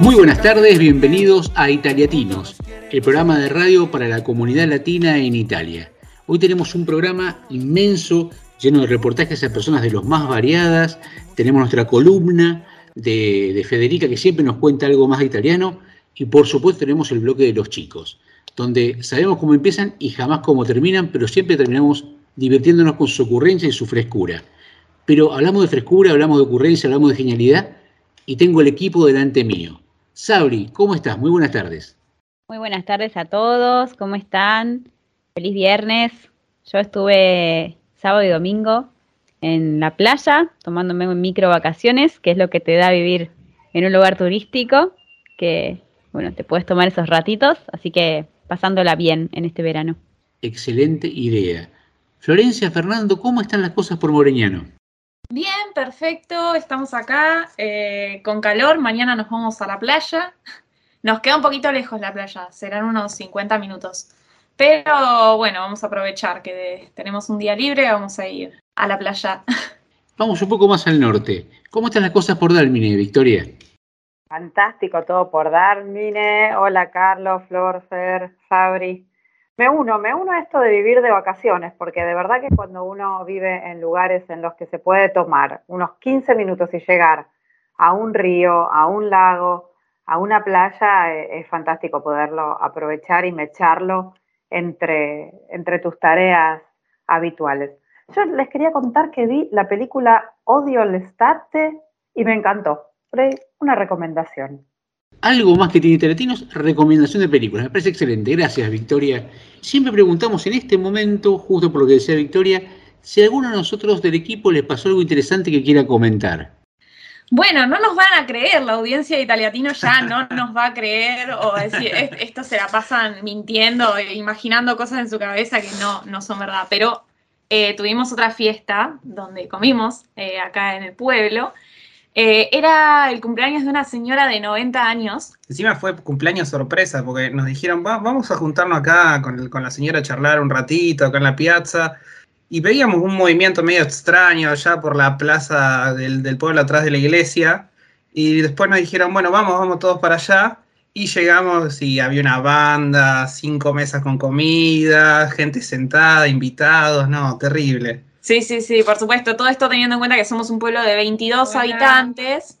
Muy buenas tardes, bienvenidos a Italiatinos, el programa de radio para la comunidad latina en Italia. Hoy tenemos un programa inmenso, lleno de reportajes a personas de los más variadas. Tenemos nuestra columna de, de Federica que siempre nos cuenta algo más de italiano. Y por supuesto tenemos el bloque de los chicos, donde sabemos cómo empiezan y jamás cómo terminan, pero siempre terminamos divirtiéndonos con su ocurrencia y su frescura. Pero hablamos de frescura, hablamos de ocurrencia, hablamos de genialidad y tengo el equipo delante mío. Sabri, ¿cómo estás? Muy buenas tardes. Muy buenas tardes a todos, ¿cómo están? Feliz viernes. Yo estuve sábado y domingo en la playa tomándome micro vacaciones, que es lo que te da vivir en un lugar turístico, que bueno, te puedes tomar esos ratitos, así que pasándola bien en este verano. Excelente idea. Florencia, Fernando, ¿cómo están las cosas por Moreñano? Bien, perfecto, estamos acá eh, con calor, mañana nos vamos a la playa. Nos queda un poquito lejos la playa, serán unos 50 minutos. Pero bueno, vamos a aprovechar que tenemos un día libre, vamos a ir a la playa. Vamos un poco más al norte. ¿Cómo están las cosas por Dalmine, Victoria? Fantástico todo por Dalmine. Hola Carlos, Flor, Fer, Fabri. Me uno, me uno a esto de vivir de vacaciones, porque de verdad que cuando uno vive en lugares en los que se puede tomar unos 15 minutos y llegar a un río, a un lago, a una playa, eh, es fantástico poderlo aprovechar y mecharlo entre, entre tus tareas habituales. Yo les quería contar que vi la película Odio l'estate y me encantó. Una recomendación. Algo más que tiene Teletinos, recomendación de películas. Me parece excelente. Gracias, Victoria. Siempre preguntamos en este momento, justo por lo que decía Victoria, si a alguno de nosotros del equipo les pasó algo interesante que quiera comentar. Bueno, no nos van a creer, la audiencia de Italiatino ya no nos va a creer o decir, esto se la pasan mintiendo, imaginando cosas en su cabeza que no, no son verdad. Pero eh, tuvimos otra fiesta donde comimos eh, acá en el pueblo eh, era el cumpleaños de una señora de 90 años. Encima fue cumpleaños sorpresa, porque nos dijeron, vamos a juntarnos acá con, la señora a charlar un ratito, acá en la piazza. Y veíamos un movimiento medio extraño allá por la plaza del, del pueblo atrás de la iglesia. Y después nos dijeron, bueno, vamos, vamos todos para allá. Y llegamos y había una banda, cinco mesas con comida, gente sentada, invitados, no, terrible. Sí, sí, sí, por supuesto. Todo esto teniendo en cuenta que somos un pueblo de 22 habitantes.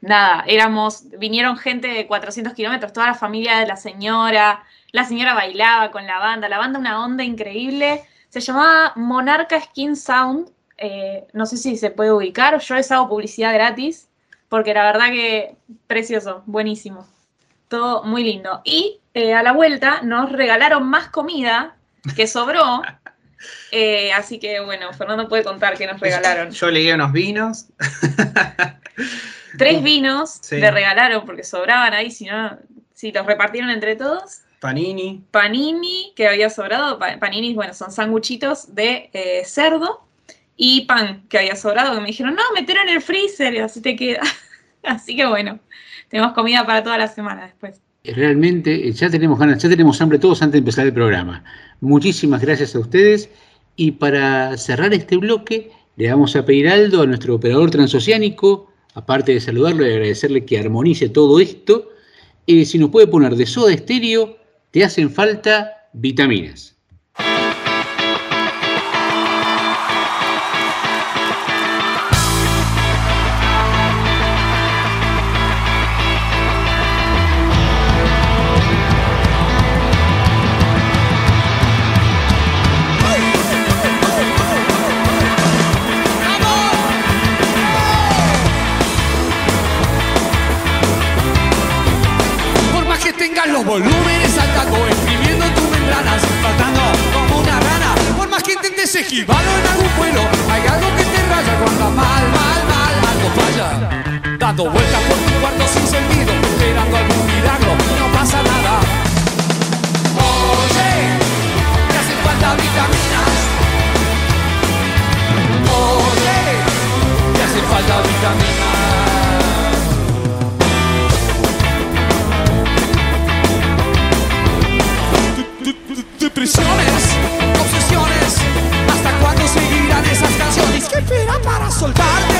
Nada, éramos, vinieron gente de 400 kilómetros, toda la familia de la señora. La señora bailaba con la banda, la banda una onda increíble. Se llamaba Monarca Skin Sound. Eh, no sé si se puede ubicar, yo les hago publicidad gratis, porque la verdad que precioso, buenísimo. Todo muy lindo. Y eh, a la vuelta nos regalaron más comida que sobró. Eh, así que bueno, Fernando puede contar qué nos regalaron. Yo leí unos vinos. Tres vinos le regalaron porque sobraban ahí, si no, si los repartieron entre todos. Panini. Panini, que había sobrado. Panini, bueno, son sanguchitos de eh, cerdo. Y pan, que había sobrado, que me dijeron, no, meterlo en el freezer y así te queda. así que bueno, tenemos comida para toda la semana después. Realmente, eh, ya tenemos ganas, ya tenemos hambre todos antes de empezar el programa. Muchísimas gracias a ustedes. Y para cerrar este bloque, le vamos a pedir Aldo, a nuestro operador transoceánico, aparte de saludarlo y agradecerle que armonice todo esto, eh, si nos puede poner de soda estéreo, te hacen falta vitaminas. traten de esquivado en algún vuelo. Hay algo que te raya cuando mal, mal, mal, algo falla. Dando vueltas por un cuarto sin sentido, esperando algún milagro, no pasa nada. Oye, te hacen falta vitaminas. Oye, te hacen falta vitaminas. prisiones. para soltarte.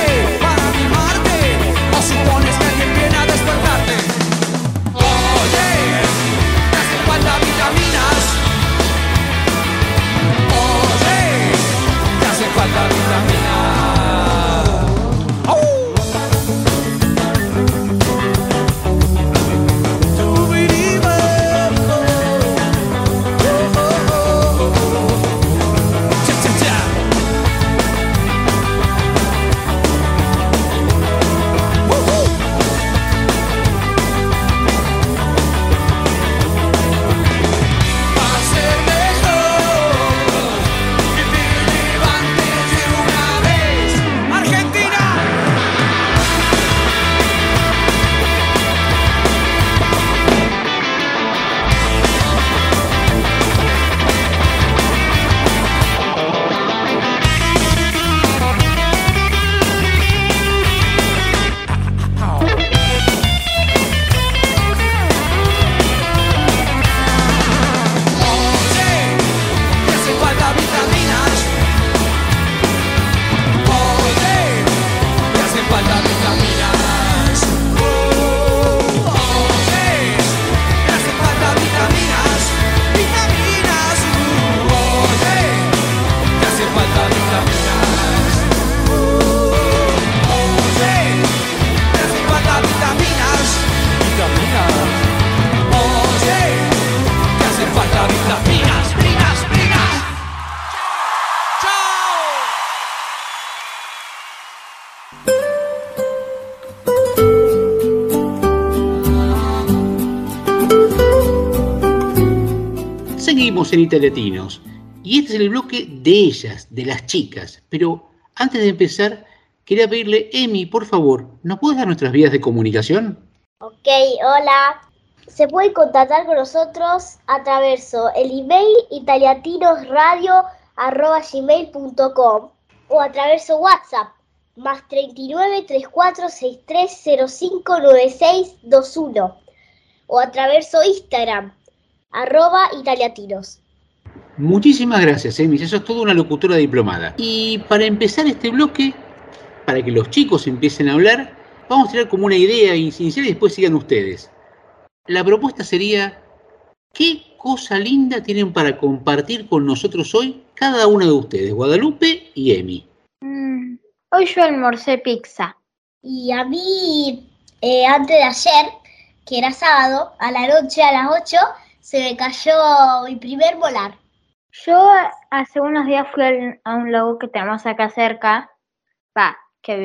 En Italiatinos. Y este es el bloque de ellas, de las chicas. Pero antes de empezar, quería pedirle, Emi, por favor, ¿nos puedes dar nuestras vías de comunicación? Ok, hola. Se puede contactar con nosotros a través del email italiatinosradio.gmail.com o a través de WhatsApp más 39 34 63 05 96 21 o a través de Instagram arroba italiatinos. Muchísimas gracias, Emis. Eso es toda una locutora diplomada. Y para empezar este bloque, para que los chicos empiecen a hablar, vamos a tirar como una idea inicial y después sigan ustedes. La propuesta sería, ¿qué cosa linda tienen para compartir con nosotros hoy cada una de ustedes, Guadalupe y Emi? Mm, hoy yo almorcé pizza. Y a mí, eh, antes de ayer, que era sábado, a la noche a las 8, se me cayó mi primer molar. Yo hace unos días fui a un lago que tenemos acá cerca, va, que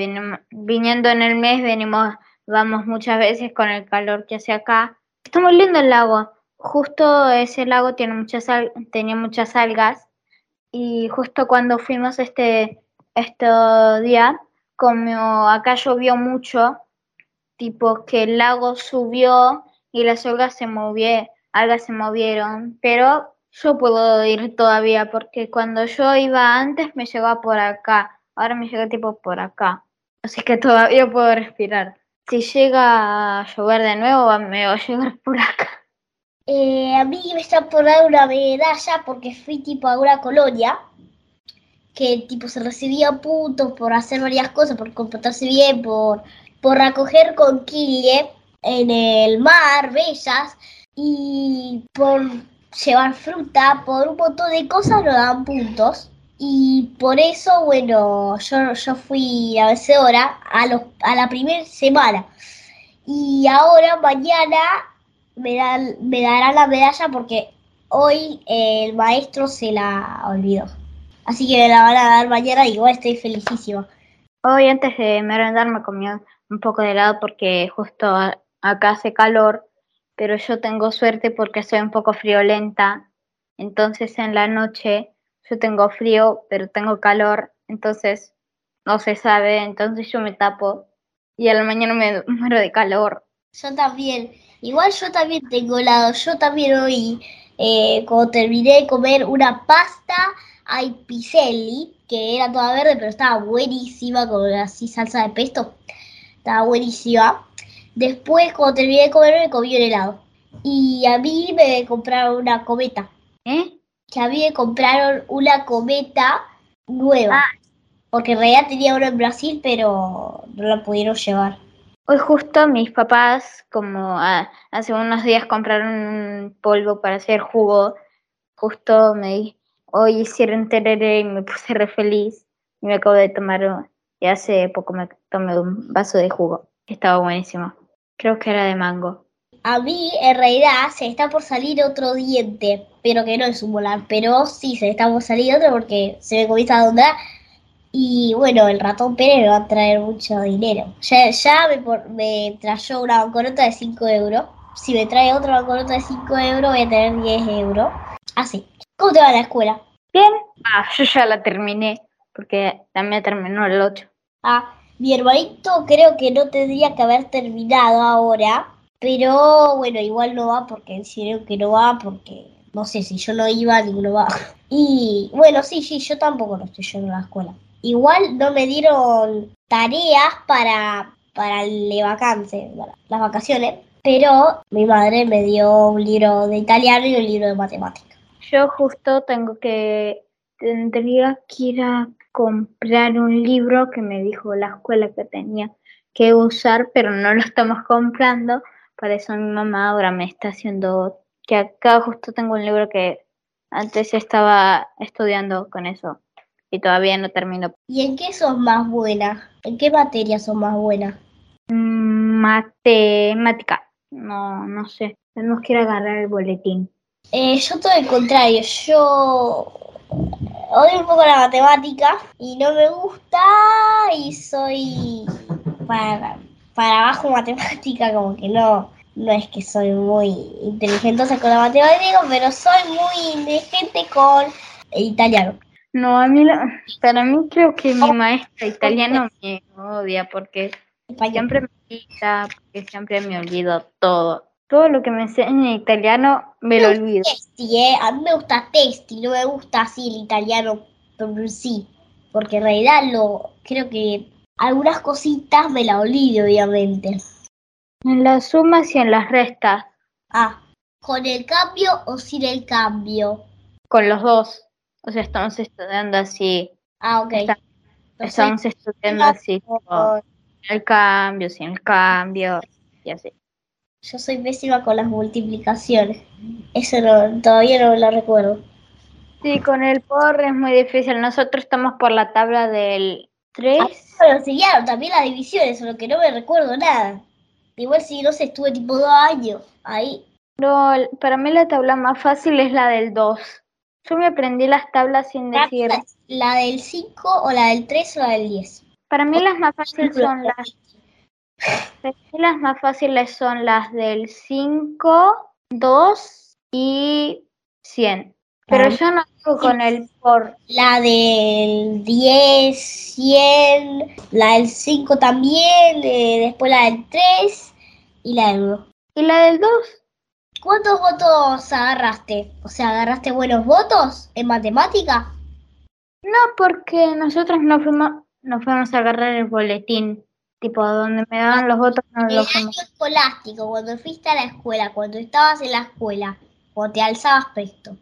viniendo en el mes venimos, vamos muchas veces con el calor que hace acá. Está muy lindo el lago. Justo ese lago tiene muchas tenía muchas algas y justo cuando fuimos este, este día, como acá llovió mucho, tipo que el lago subió y las algas se movieron, algas se movieron, pero yo puedo ir todavía porque cuando yo iba antes me llegaba por acá, ahora me llega tipo por acá, así que todavía puedo respirar. Si llega a llover de nuevo, me va a llegar por acá. Eh, a mí me está por dar una medalla porque fui tipo a una colonia que tipo se recibía puntos por hacer varias cosas, por comportarse bien, por por recoger conquille en el mar, bellas, y por llevar fruta, por un montón de cosas nos dan puntos. Y por eso, bueno, yo, yo fui a vencedora a, los, a la primera semana. Y ahora, mañana, me, dan, me dará la medalla porque hoy el maestro se la olvidó. Así que me la van a dar mañana y igual estoy felicísima. Hoy antes de merendar me comí un poco de helado porque justo acá hace calor, pero yo tengo suerte porque soy un poco friolenta, entonces en la noche yo tengo frío, pero tengo calor, entonces no se sabe, entonces yo me tapo y a la mañana me muero de calor. Yo también, igual yo también tengo helado, yo también hoy, eh, cuando terminé de comer una pasta ay piselli, que era toda verde, pero estaba buenísima, con así salsa de pesto estaba buenísima. Después, cuando terminé de comer, me comí un helado. Y a mí me compraron una cometa. ¿Eh? Que a mí me compraron una cometa nueva. Ah. Porque en realidad tenía una en Brasil, pero no la pudieron llevar. Hoy justo mis papás, como hace unos días compraron un polvo para hacer jugo, justo me hoy hicieron tereré y me puse re feliz y me acabo de tomar y hace poco me tomé un vaso de jugo, estaba buenísimo. Creo que era de mango. A mí, en realidad, se está por salir otro diente, pero que no es un molar. Pero sí, se está por salir otro porque se me comienza a dondar. Y bueno, el ratón Pérez me va a traer mucho dinero. Ya, ya me, por, me trayó una banconota de 5 euros. Si me trae otra banconota de 5 euros, voy a tener 10 euros. Así. ¿Cómo te va la escuela? Bien. Ah, yo ya la terminé porque también terminó el 8. Ah, mi hermanito creo que no tendría que haber terminado ahora, pero bueno, igual no va porque decidieron que no va porque no sé si yo no iba, ninguno va. Y bueno, sí, sí, yo tampoco no estoy yendo a la escuela. Igual no me dieron tareas para, para las vacaciones, pero mi madre me dio un libro de italiano y un libro de matemáticas. Yo justo tengo que, tendría que ir a comprar un libro que me dijo la escuela que tenía que usar, pero no lo estamos comprando. Por eso mi mamá ahora me está haciendo que acá justo tengo un libro que antes estaba estudiando con eso y todavía no termino. ¿Y en qué sos más buena? ¿En qué materia sos más buena? Mm, matemática. No, no sé. Tenemos que ir a agarrar el boletín. Eh, yo todo el contrario. Yo odio un poco la matemática y no me gusta y soy para, para abajo matemática, como que no, no es que soy muy inteligente con la matemática, pero soy muy inteligente con el italiano. No, a mí, la- para mí creo que mi maestra italiano me odia porque siempre me quita, porque siempre me olvido todo. Todo lo que me enseña en italiano me lo olvido. Testi, ¿eh? A mí me gusta Testi, no me gusta así el italiano por sí. Porque en realidad lo, creo que algunas cositas me la olvido, obviamente. En las sumas y en las restas, Ah, ¿con el cambio o sin el cambio? con los dos. O sea, estamos estudiando así. Ah, ok. Está- Entonces, Estamos estudiando así, tipo, el cambio, sin el cambio, y así. Yo soy pésima con las multiplicaciones. Eso no, todavía no lo recuerdo. Sí, con el por es muy difícil. Nosotros estamos por la tabla del 3. Ah, Bueno, enseñaron también las divisiones, solo que no me recuerdo nada. Igual si no sé, estuve tipo dos años ahí. No, para mí la tabla más fácil es la del 2. Yo me aprendí las tablas sin decir. ¿La del 5 o la del 3 o la del 10? Para mí las más fáciles son las. Las más fáciles son las del 5, 2 y 100. Pero yo no hago con el por. La del 10, 100, la del 5 también, eh, después la del 3 y la del 1. ¿Y la del 2? ¿Cuántos votos agarraste? O sea, ¿agarraste buenos votos en matemática? No, porque nosotros no fuimos, no fuimos a agarrar el boletín. Tipo, donde me daban los votos no En el lo año escolástico, cuando fuiste a la escuela, cuando estabas en la escuela, cuando te alzabas presto,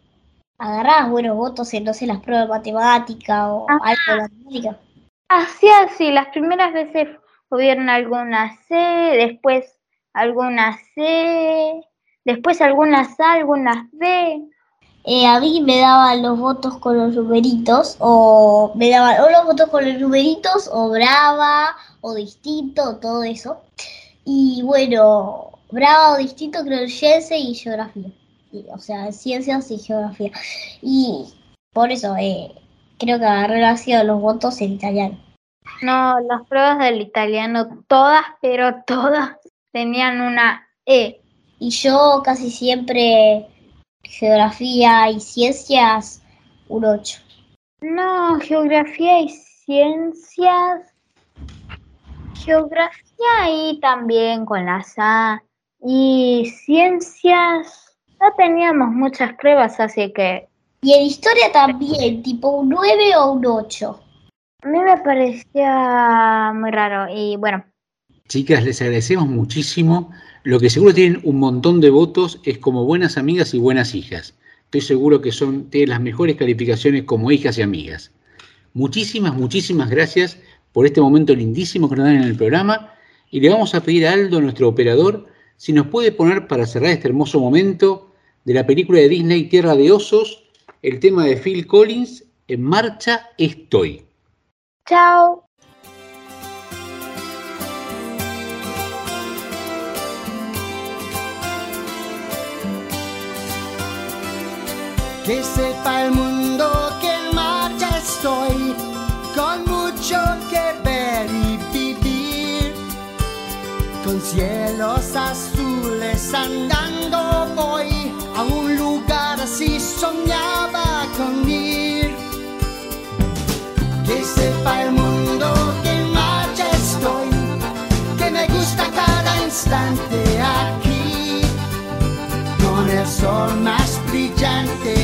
¿agarrabas buenos votos en, no sé, las pruebas de matemática o Ah. algo de matemática? Así, así. Las primeras veces hubieron algunas C, después algunas C, después algunas A, algunas B. Eh, a mí me daban los votos con los numeritos, o me daban o los votos con los numeritos, o brava, o distinto, todo eso. Y bueno, brava o distinto creo en ciencia y geografía. Y, o sea, en ciencias y geografía. Y por eso eh, creo que agarré así los votos en italiano. No, las pruebas del italiano, todas, pero todas tenían una E. Y yo casi siempre geografía y ciencias un 8. No, geografía y ciencias. Geografía y también con las A. Y ciencias, no teníamos muchas pruebas, así que Y en historia también, tipo un 9 o un 8. a mí me parecía muy raro. Y bueno, Chicas, les agradecemos muchísimo. Lo que seguro tienen un montón de votos es como buenas amigas y buenas hijas. Estoy seguro que son, tienen las mejores calificaciones como hijas y amigas. Muchísimas, muchísimas gracias por este momento lindísimo que nos dan en el programa. Y le vamos a pedir a Aldo, nuestro operador, si nos puede poner para cerrar este hermoso momento de la película de Disney Tierra de Osos, el tema de Phil Collins, En marcha estoy. chao. Que sepa el mundo que en marcha estoy, con Con cielos azules andando voy a un lugar así soñaba con ir. Que sepa el mundo que en marcha estoy, que me gusta cada instante aquí. Con el sol más brillante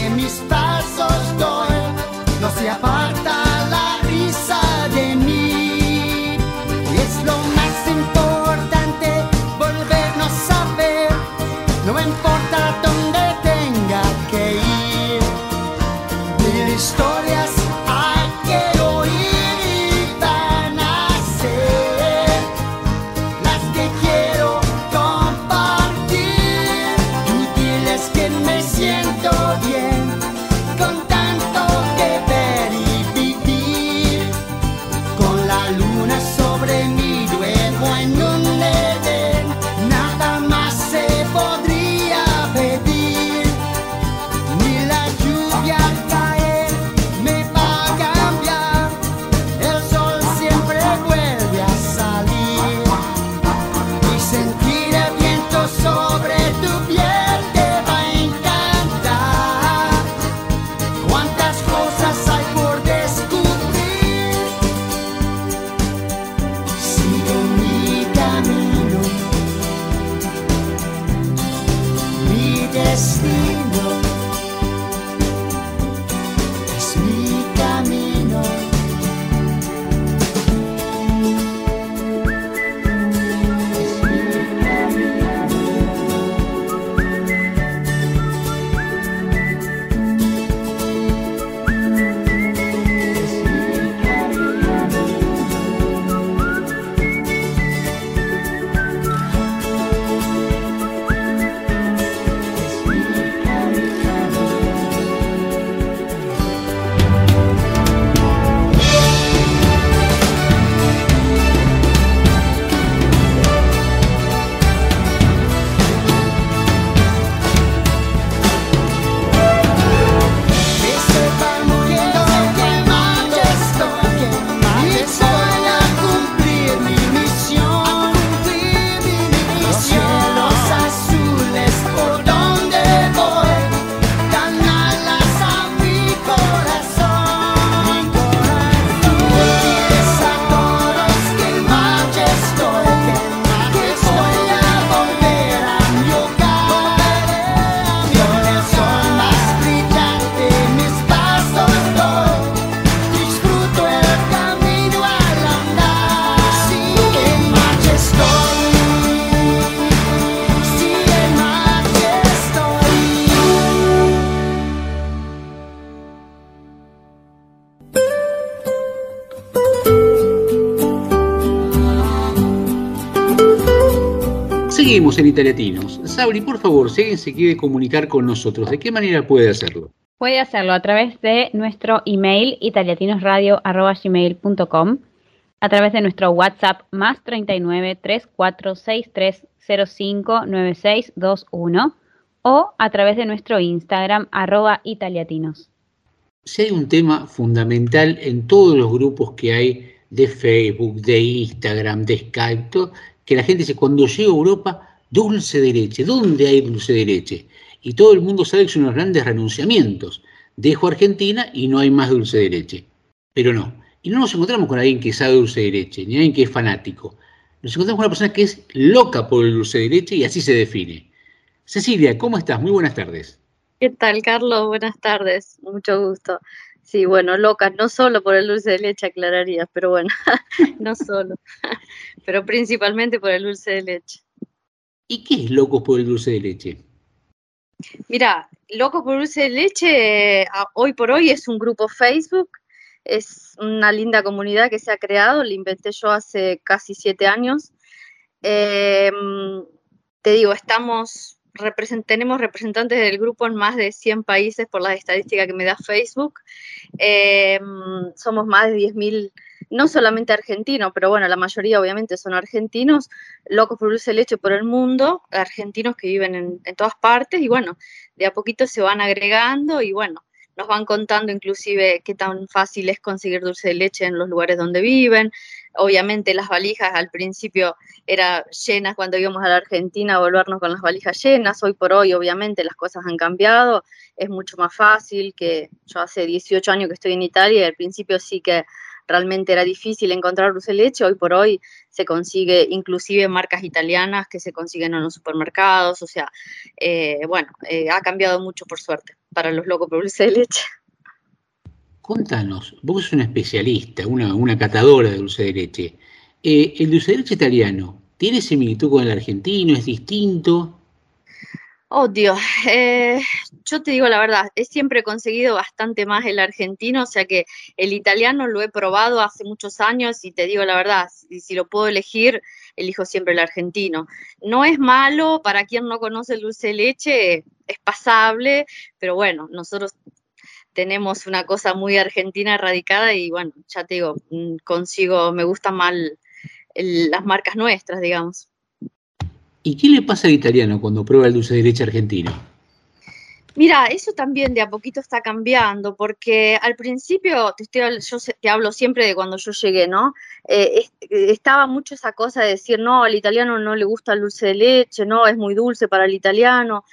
Seguimos en Italiatinos. Sabri, por favor, si alguien se quiere comunicar con nosotros, ¿de qué manera puede hacerlo? Puede hacerlo a través de nuestro email italiatinosradio.gmail.com, a través de nuestro WhatsApp más 39 3463 05 9621 o a través de nuestro Instagram arroba italiatinos. Si hay un tema fundamental en todos los grupos que hay de Facebook, de Instagram, de Skype, todo, que la gente dice, cuando llego a Europa, dulce de leche, ¿dónde hay dulce de leche? Y todo el mundo sabe que son unos grandes renunciamientos. Dejo Argentina y no hay más dulce de leche. Pero no. Y no nos encontramos con alguien que sabe dulce de leche, ni alguien que es fanático. Nos encontramos con una persona que es loca por el dulce de leche y así se define. Cecilia, ¿cómo estás? Muy buenas tardes. ¿Qué tal, Carlos? Buenas tardes, mucho gusto. Sí, bueno, loca, no solo por el dulce de leche, aclararía, pero bueno, no solo, pero principalmente por el dulce de leche. ¿Y qué es Locos por el dulce de leche? Mira, Locos por Dulce de Leche, eh, hoy por hoy es un grupo Facebook, es una linda comunidad que se ha creado, la inventé yo hace casi siete años. Eh, te digo, tenemos representantes del grupo en más de 100 países por las estadísticas que me da Facebook. Eh, somos más de 10.000, no solamente argentinos, pero bueno, la mayoría obviamente son argentinos, locos por dulce leche por el mundo, argentinos que viven en, en todas partes y bueno, de a poquito se van agregando y bueno, nos van contando inclusive qué tan fácil es conseguir dulce de leche en los lugares donde viven. Obviamente las valijas al principio eran llenas cuando íbamos a la Argentina a volvernos con las valijas llenas. Hoy por hoy obviamente las cosas han cambiado, es mucho más fácil que yo hace 18 años que estoy en Italia y al principio sí que realmente era difícil encontrar dulce de leche, hoy por hoy se consigue inclusive marcas italianas que se consiguen en los supermercados, o sea, eh, bueno, eh, ha cambiado mucho por suerte para los locos por dulce de leche. Contanos, vos sos una especialista, una, una catadora de dulce de leche. Eh, ¿El dulce de leche italiano tiene similitud con el argentino? ¿Es distinto? Oh, Dios, eh, yo te digo la verdad, he siempre conseguido bastante más el argentino, o sea que el italiano lo he probado hace muchos años y te digo la verdad, si, si lo puedo elegir, elijo siempre el argentino. No es malo, para quien no conoce el dulce de leche, es pasable, pero bueno, nosotros tenemos una cosa muy argentina radicada y bueno, ya te digo, mm, consigo, me gustan más las marcas nuestras, digamos. ¿Y qué le pasa al italiano cuando prueba el dulce de leche argentino? Mira, eso también de a poquito está cambiando, porque al principio, te, yo te hablo siempre de cuando yo llegué, ¿no? Eh, eh, estaba mucho esa cosa de decir, no, al italiano no le gusta el dulce de leche, no, es muy dulce para el italiano.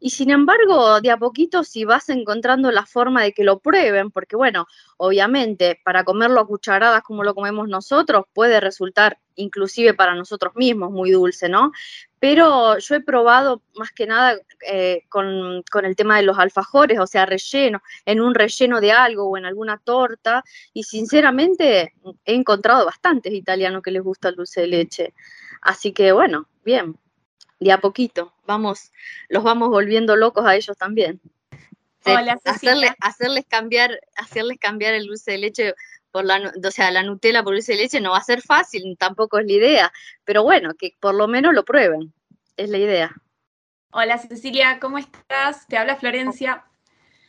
Y sin embargo, de a poquito, si vas encontrando la forma de que lo prueben, porque bueno, obviamente, para comerlo a cucharadas como lo comemos nosotros, puede resultar inclusive para nosotros mismos muy dulce, ¿no? Pero yo he probado más que nada eh, con, con, el tema de los alfajores, o sea, relleno, en un relleno de algo o en alguna torta, y sinceramente he encontrado bastantes italianos que les gusta el dulce de leche. Así que bueno, bien, de a poquito, vamos, los vamos volviendo locos a ellos también. Hola, hacerles, hacerles cambiar, hacerles cambiar el dulce de leche por la, o sea, la Nutella por dulce de leche no va a ser fácil, tampoco es la idea, pero bueno, que por lo menos lo prueben, es la idea. Hola Cecilia, ¿cómo estás? Te habla Florencia.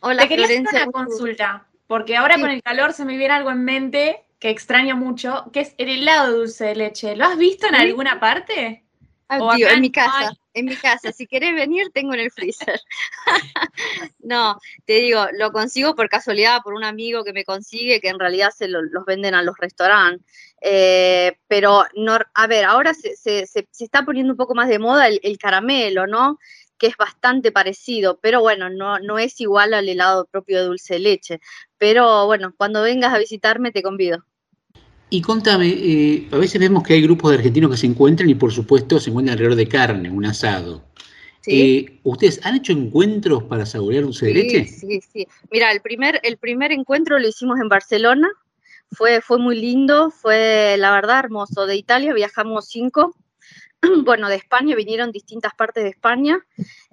Hola Te quería Florencia. hacer una consulta, porque ahora Sí. con el calor se me viene algo en mente que extraño mucho, que es el helado de dulce de leche. ¿Lo has visto en Sí. alguna parte? Ah, tío, en mi casa, en mi casa. Si querés venir, tengo en el freezer. No, te digo, lo consigo por casualidad, por un amigo que me consigue, que en realidad se lo- los venden a los restaurantes. Eh, pero, no, a ver, ahora se, se- se- se está poniendo un poco más de moda el, el caramelo, ¿no? Que es bastante parecido, pero bueno, no, no es igual al helado propio de dulce de leche. Pero bueno, cuando vengas a visitarme te convido. Y contame, eh, a veces vemos que hay grupos de argentinos que se encuentran y por supuesto se encuentran alrededor de carne, un asado. ¿sí? Eh, ¿Ustedes han hecho encuentros para saborear dulce de leche? Sí, sí, sí. Mira, el primer, el primer encuentro lo hicimos en Barcelona, fue, fue muy lindo, fue la verdad hermoso. De Italia viajamos cinco, bueno, de España vinieron distintas partes de España.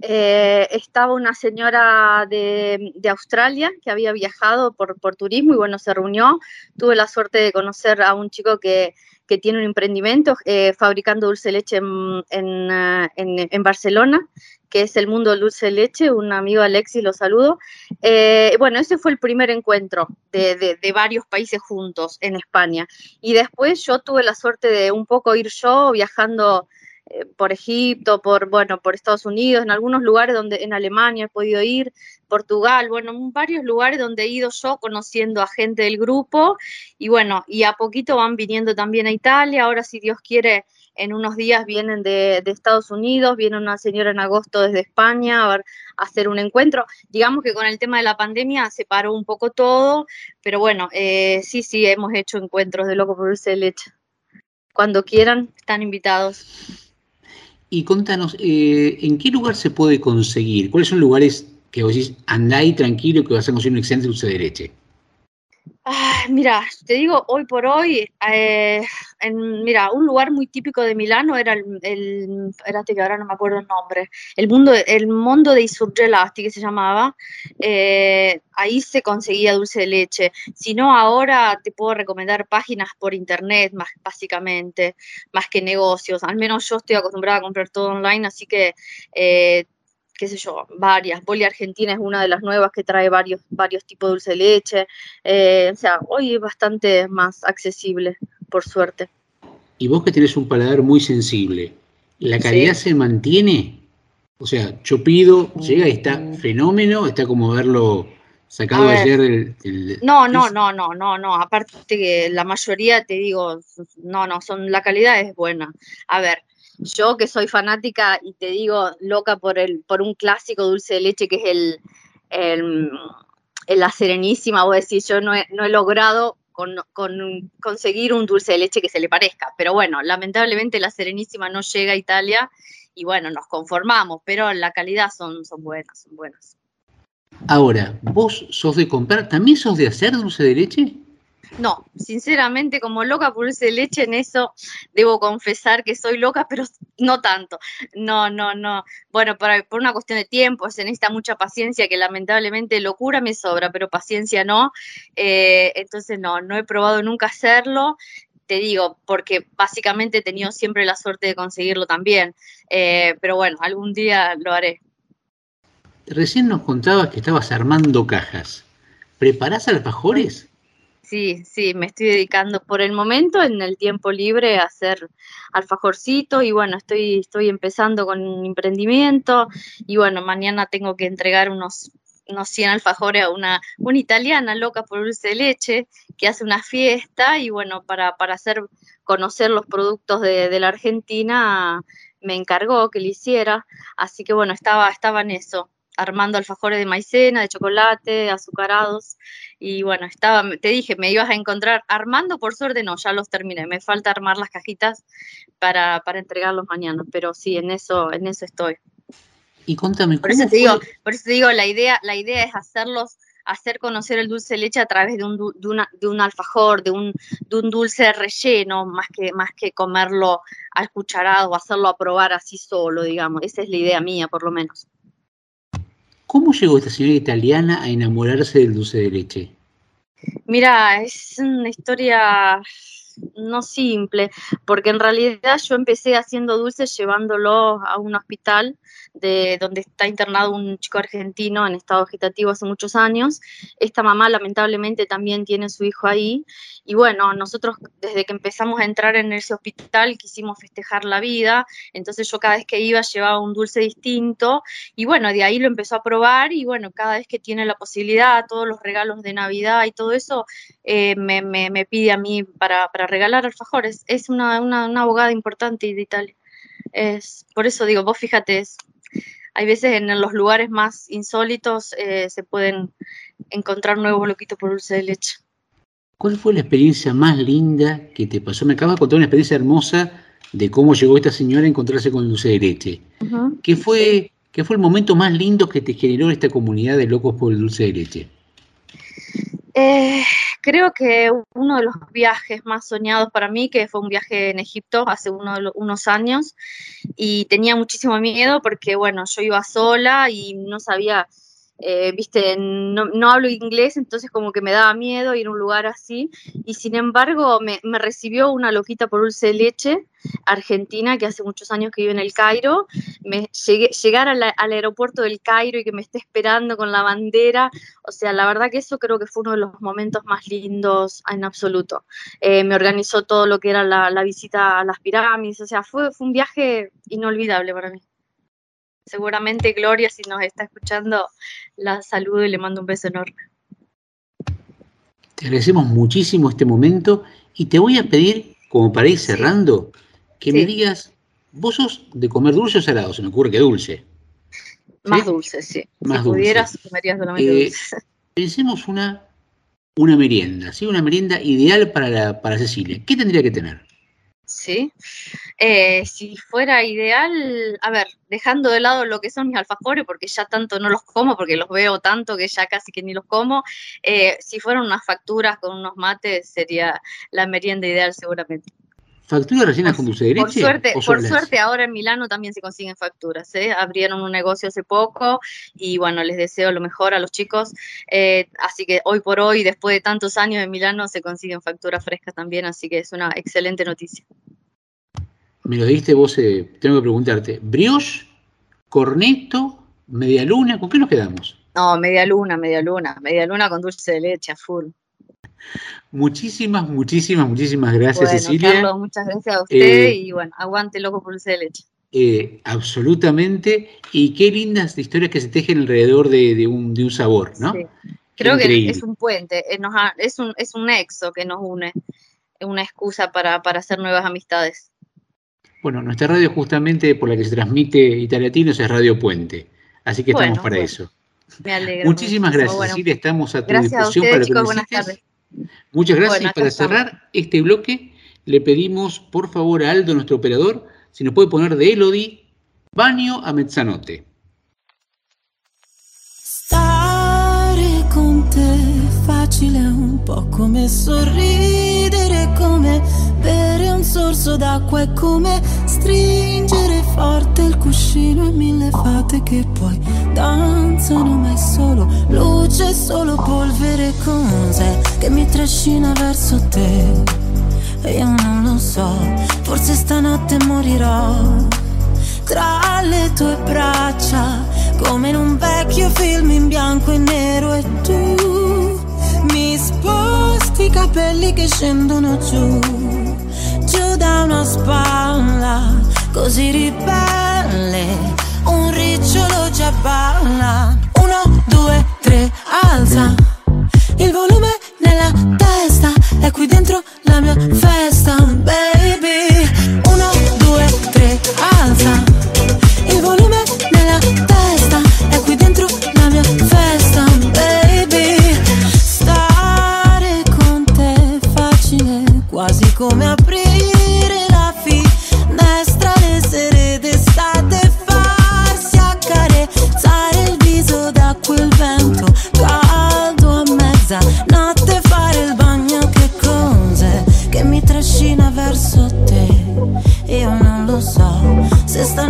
Eh, estaba una señora de, de Australia que había viajado por, por turismo y bueno, se reunió. Tuve la suerte de conocer a un chico que, que tiene un emprendimiento eh, fabricando dulce de leche en, en, eh, en- en Barcelona, que es el mundo del dulce de leche. Un amigo Alexis, lo saludo. Eh, bueno, ese fue el primer encuentro de, de- de varios países juntos en España. Y después yo tuve la suerte de un poco ir yo viajando eh, por Egipto, por, bueno, por Estados Unidos, en algunos lugares donde en Alemania he podido ir, Portugal, bueno, en varios lugares donde he ido yo conociendo a gente del grupo y bueno, y a poquito van viniendo también a Italia, ahora si Dios quiere, en unos días vienen de, de Estados Unidos, viene una señora en agosto desde España a, ver- a hacer un encuentro, digamos que con el tema de la pandemia se paró un poco todo, pero bueno, eh, sí, sí, hemos hecho encuentros de Loco por Dulce Leche. Cuando quieran, están invitados. Y contanos, eh, ¿en qué lugar se puede conseguir? ¿Cuáles son lugares que vos decís, andá ahí tranquilo que vas a conseguir un excelente dulce de leche? Ah, mira, te digo, hoy por hoy, eh, en, mira, un lugar muy típico de Milano era el, el espérate que ahora no me acuerdo el nombre, el mundo, el Mondo dei Surgelati que se llamaba, eh, ahí se conseguía dulce de leche. Si no, ahora te puedo recomendar páginas por internet, más básicamente, más que negocios. Al menos yo estoy acostumbrada a comprar todo online, así que eh, qué sé yo, varias. Boli Argentina es una de las nuevas que trae varios, varios tipos de dulce de leche. Eh, o sea, hoy es bastante más accesible, por suerte. Y vos que tenés un paladar muy sensible, ¿la calidad se mantiene? O sea, yo pido, llega y está fenómeno, está como verlo sacado ver. ayer del- No, no, no, no, no, no. Aparte que la mayoría, te digo, no, no, son, la calidad es buena. A ver, yo que soy fanática y te digo loca por el, por un clásico dulce de leche que es el, la Serenísima, vos decís, yo no he, no he logrado con, con conseguir un dulce de leche que se le parezca. Pero bueno, lamentablemente la Serenísima no llega a Italia y bueno, nos conformamos, pero la calidad son, son buenas, son buenas. Ahora, ¿vos sos de comprar? ¿También sos de hacer dulce de leche? No, sinceramente, como loca por dulce leche, en eso debo confesar que soy loca, pero no tanto. No, no, no. Bueno, por, por una cuestión de tiempo, se necesita mucha paciencia, que lamentablemente locura me sobra, pero paciencia no. Eh, entonces, no, no he probado nunca hacerlo. Te digo, porque básicamente he tenido siempre la suerte de conseguirlo también. Eh, pero bueno, algún día lo haré. Recién nos contabas que estabas armando cajas. ¿Preparás alfajores? Sí, sí, me estoy dedicando por el momento en el tiempo libre a hacer alfajorcito y bueno, estoy, estoy empezando con un emprendimiento y bueno, mañana tengo que entregar unos, unos 100 alfajores a una, una italiana loca por dulce de leche que hace una fiesta y bueno, para, para hacer conocer los productos de, de la Argentina me encargó que lo hiciera, así que bueno, estaba, estaba en eso. Armando alfajores de maicena, de chocolate, azucarados. Y bueno, estaba, te dije, me ibas a encontrar armando, por suerte no, ya los terminé. Me falta armar las cajitas para, para entregarlos mañana, pero sí, en eso, en eso estoy. Y contame, por eso te digo, por eso te digo, la idea, la idea es hacerlos, hacer conocer el dulce de leche a través de un, de una, de un alfajor, de un, de un dulce relleno, más que, más que comerlo al cucharado o hacerlo a probar así solo, digamos. Esa es la idea mía, por lo menos. ¿Cómo llegó esta señora italiana a enamorarse del dulce de leche? Mira, es una historia no simple, porque en realidad yo empecé haciendo dulces llevándolo a un hospital de donde está internado un chico argentino en estado vegetativo hace muchos años. Esta mamá lamentablemente también tiene su hijo ahí. Y bueno, nosotros desde que empezamos a entrar en ese hospital quisimos festejar la vida. Entonces yo cada vez que iba llevaba un dulce distinto. Y bueno, de ahí lo empezó a probar y bueno, cada vez que tiene la posibilidad, todos los regalos de Navidad y todo eso, eh, me, me, pide a mí para, para regalar alfajores. Es una, una, una abogada importante de Italia. Es, por eso digo, vos fíjate, es, hay veces en los lugares más insólitos eh, se pueden encontrar nuevos loquitos por dulce de leche. ¿Cuál fue la experiencia más linda que te pasó? Me acabas de contar una experiencia hermosa de cómo llegó esta señora a encontrarse con el dulce de leche. ¿Qué, fue, ¿Qué fue el momento más lindo que te generó esta comunidad de locos por el dulce de leche? Eh, creo que uno de los viajes más soñados para mí, que fue un viaje en Egipto hace unos años, y tenía muchísimo miedo porque, bueno, yo iba sola y no sabía eh, viste, no, hablo inglés, entonces como que me daba miedo ir a un lugar así. Y sin embargo, me, recibió una loquita por dulce de leche argentina que hace muchos años que vive en el Cairo. Me llegar al aeropuerto del Cairo y que me esté esperando con la bandera. O sea, la verdad que eso creo que fue uno de los momentos más lindos en absoluto. Eh, me organizó todo lo que era la, visita a las pirámides. O sea, fue, fue un viaje inolvidable para mí. Seguramente Gloria, si nos está escuchando, la saludo y le mando un beso enorme. Te agradecemos muchísimo este momento y te voy a pedir, como para ir cerrando, que me digas, vos sos de comer dulce o salado, se me ocurre que dulce. Más dulce, sí. Más si pudieras, comerías solamente eh, dulce. Pensemos una, una merienda, ¿sí? Una merienda ideal para, la, para Cecilia. ¿Qué tendría que tener? Sí. Eh, si fuera ideal, a ver, dejando de lado lo que son mis alfajores, porque ya tanto no los como, porque los veo tanto que ya casi que ni los como, eh, si fueran unas facturas con unos mates, sería la merienda ideal seguramente. ¿Facturas rellenas con dulce de leche? Por suerte, por suerte ahora en Milano también se consiguen facturas. ¿eh? Abrieron un negocio hace poco y bueno, les deseo lo mejor a los chicos. Eh, así que hoy por hoy, después de tantos años en Milano, se consiguen facturas frescas también, así que es una excelente noticia. Me lo diste vos, eh, tengo que preguntarte. ¿Brioche, corneto, media luna? ¿Con qué nos quedamos? No, media luna, media luna. Media luna con dulce de leche a full. Muchísimas, muchísimas, muchísimas gracias, Cecilia. Carlos, muchas gracias a usted eh, y bueno, aguante loco por de leche. Eh, absolutamente. Y qué lindas historias que se tejen alrededor de, un, sabor, ¿no? Creo que es un puente, es, un, es un nexo que nos une, una excusa para, para hacer nuevas amistades. Bueno, nuestra radio justamente por la que se transmite Italiatinos es Radio Puente, así que estamos para eso. Me alegro. Muchísimas gracias, Cecilia, estamos a tu disposición para chicos, buenas tardes. Muchas gracias. y para cerrar este bloque, le pedimos por favor a Aldo, nuestro operador, si nos puede poner de Elodie, Baño a Mezzanotte. Stare con te facile un po' come sorridere, come bere un sorso d'acqua, è come stringere forte il cuscino e mille fate che poi danzano, ma è solo luce, solo polvere, cos'è che mi trascina verso te? E io non lo so, forse stanotte morirò tra le tue braccia, come in un vecchio film in bianco e nero e tu mi sposti i capelli che scendono giù, giù da una spalla, così ribelle, un ricciolo già balla. Uno, due, tre, alza il volume nella testa, è qui dentro la mia festa, baby. Se está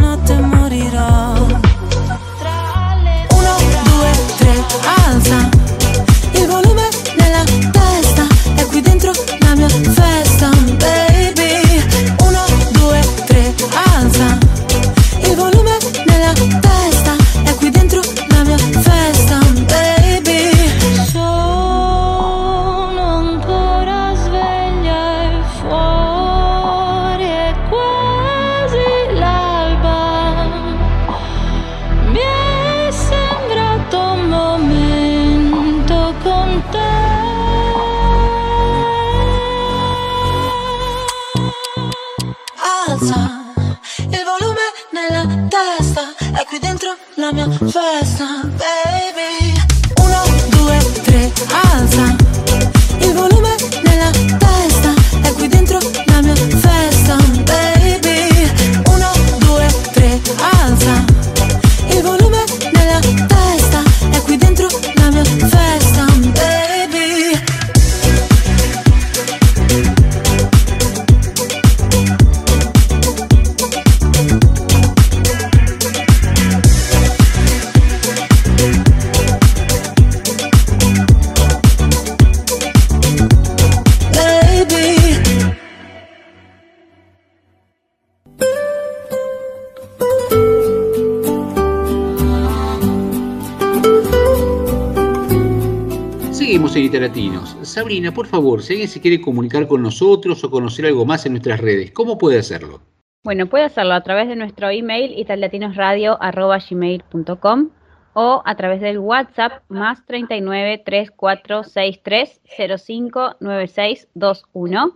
En. Sabrina, por favor, si alguien se quiere comunicar con nosotros o conocer algo más en nuestras redes, ¿cómo puede hacerlo? Bueno, puede hacerlo a través de nuestro email italiatinosradio.com o a través del WhatsApp más 39 3463 05 9621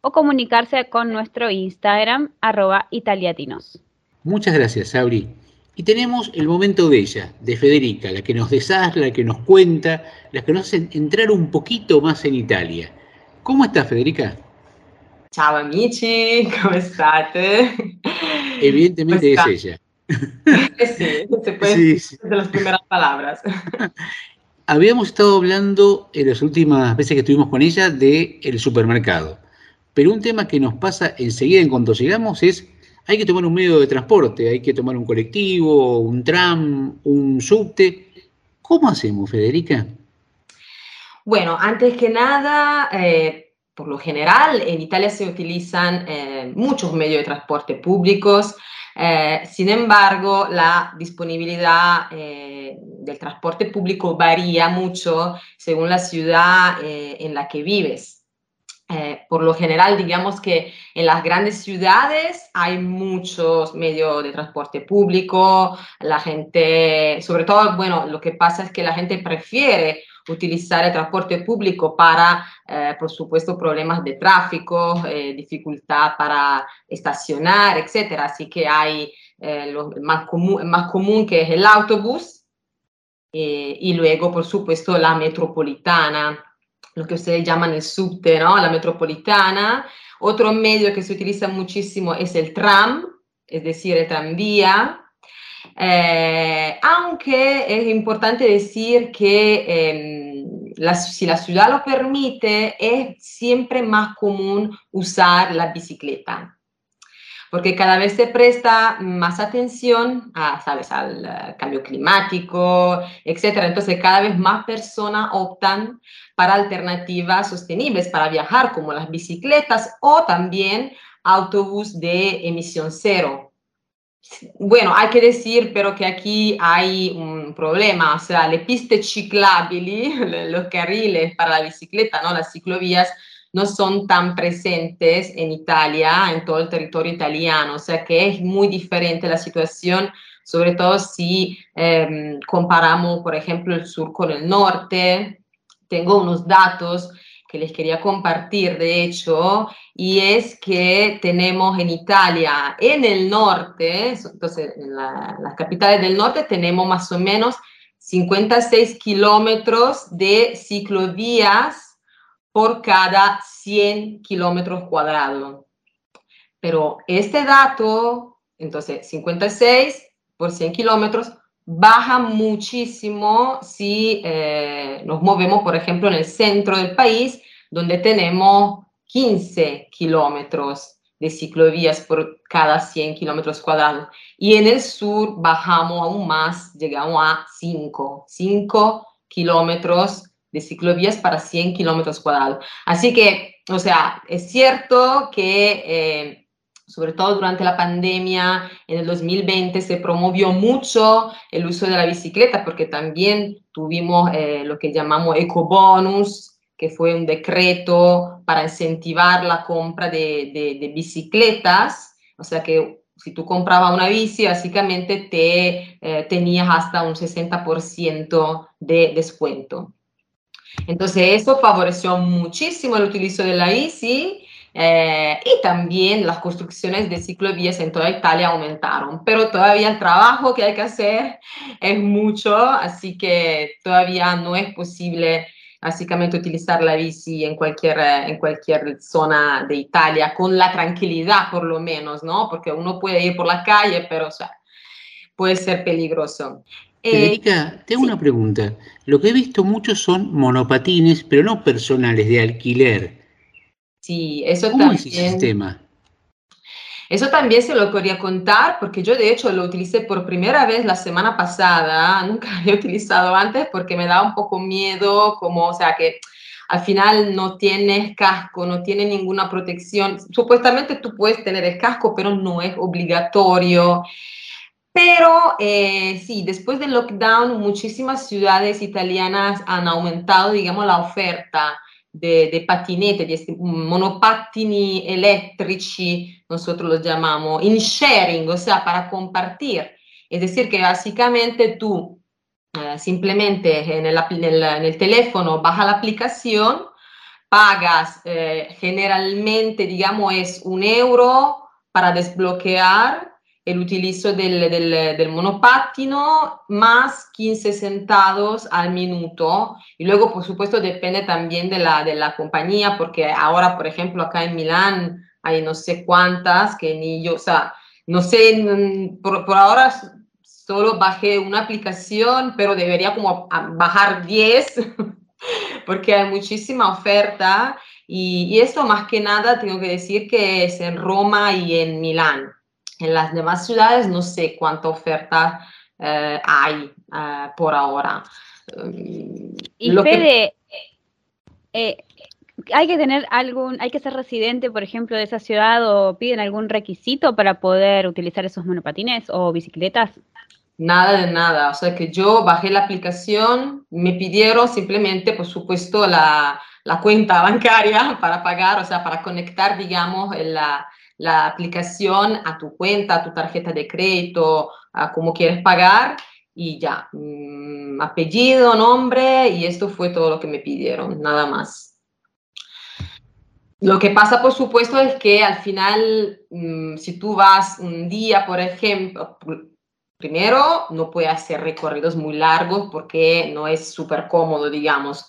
o comunicarse con nuestro Instagram arroba italiatinos. Muchas gracias, Sabri. Y tenemos el momento de ella, de Federica, la que nos desasla, la que nos cuenta, la que nos hace entrar un poquito más en Italia. ¿Cómo estás, Federica? Ciao amici, come state? Evidentemente es Pues ella. Eh sì, se puede Sí, decir de las primeras palabras. Habíamos estado hablando en las últimas veces que estuvimos con ella de el supermercado. Pero un tema que nos pasa enseguida en cuanto llegamos es hay que tomar un medio de transporte, hay que tomar un colectivo, un tram, un subte. ¿Cómo hacemos, Federica? Bueno, antes que nada, eh, por lo general, en Italia se utilizan eh, muchos medios de transporte públicos. eh, sin embargo, la disponibilidad del transporte público varía mucho según la ciudad en la que vives. Eh, por lo general, digamos que en las grandes ciudades hay muchos medios de transporte público, la gente, sobre todo, bueno, lo que pasa es que la gente prefiere utilizar el transporte público para, eh, por supuesto, problemas de tráfico, eh, dificultad para estacionar, etcétera. Así que hay eh, lo más común, más común que es el autobús eh, y luego, por supuesto, la metropolitana, lo que ustedes llaman el subte, ¿no? La metropolitana. Otro medio que se utiliza muchísimo es el tram, es decir, el tranvía. Eh, aunque es importante decir que em, la- si la ciudad lo permite, es siempre más común usar la bicicleta, porque cada vez se presta más atención a, ¿sabes? al eh, cambio climático, etc. Entonces, cada vez más personas optan para alternativas sostenibles para viajar, como las bicicletas o también autobús de emisión cero. Bueno, hay que decir, pero que aquí hay un problema, o sea, le piste ciclabili, le- los carriles para la bicicleta, ¿no? Las ciclovías no son tan presentes en Italia, en todo el territorio italiano, o sea que es muy diferente la situación, sobre todo si em, comparamos, por ejemplo, el sur con el norte. Tengo unos datos que les quería compartir, de hecho, y es que tenemos en Italia, en el norte, entonces en la- las capitales del norte tenemos más o menos 56 kilómetros de ciclovías por cada 100 kilómetros cuadrados. Pero este dato, entonces 56 por 100 kilómetros, baja muchísimo si eh, nos movemos, por ejemplo, en el centro del país, donde tenemos 15 kilómetros de ciclovías por cada 100 kilómetros cuadrados. Y en el sur bajamos aún más, llegamos a 5, 5 kilómetros de ciclovías para 100 kilómetros cuadrados. Así que, o sea, es cierto que... eh, sobre todo durante la pandemia, en el 2020 se promovió mucho el uso de la bicicleta porque también tuvimos eh, lo que llamamos ecobonus, que fue un decreto para incentivar la compra de, de- bicicletas, o sea que si tú comprabas una bici, básicamente te eh, tenías hasta un 60% de descuento. Entonces eso favoreció muchísimo el utilizo de la bici Eh, y también las construcciones de ciclovías en toda Italia aumentaron, pero todavía el trabajo que hay que hacer es mucho, así que todavía no es posible básicamente utilizar la bici en cualquier, en cualquier zona de Italia con la tranquilidad por lo menos, ¿no? Porque uno puede ir por la calle, pero o sea, puede ser peligroso. Eh, Federica, tengo una pregunta. Lo que he visto muchos son monopatines, pero no personales, de alquiler. Sí, eso ¿Cómo también. es ese sistema? Eso también se lo quería contar porque yo de hecho lo utilicé por primera vez la semana pasada, nunca lo había utilizado antes porque me daba un poco miedo, como, o sea, que al final no tienes casco, no tiene ninguna protección. Supuestamente tú puedes tener el casco, pero no es obligatorio. Pero eh, sí, después del lockdown, muchísimas ciudades italianas han aumentado, digamos, la oferta de, de patinete, de monopattini eléctrici, nosotros los llamamos, in sharing, o sea, para compartir. Es decir, que básicamente tú eh, simplemente en el, en, el, en el, teléfono baja la aplicación, pagas eh, generalmente, digamos, es un euro para desbloquear el utilizo del, del, del, más 15 centavos al minuto. Y luego, por supuesto, depende también de la, de la compañía, porque ahora, por ejemplo, acá en Milán hay no sé cuántas que ni yo, o sea, no sé, por, por ahora solo bajé una aplicación, pero debería como bajar 10, porque hay muchísima oferta. Y esto más que nada tengo que decir que es en Roma y en Milán. En las demás ciudades no sé cuánta oferta eh, hay eh, por ahora. y Lo Fede, que... eh, hay que tener algún, hay que ser residente, por ejemplo, de esa ciudad o piden algún requisito para poder utilizar esos monopatines o bicicletas. Nada de nada, o sea que yo bajé la aplicación, me pidieron simplemente, por supuesto, la, la cuenta bancaria para pagar, o sea, para conectar, digamos, la, la aplicación a tu cuenta, a tu tarjeta de crédito, a cómo quieres pagar y ya, mmm, apellido, nombre y esto fue todo lo que me pidieron, nada más. Lo que pasa, por supuesto, es que al final, mmm, si tú vas un día, por ejemplo, primero, no puedes hacer recorridos muy largos porque no es súper cómodo, digamos.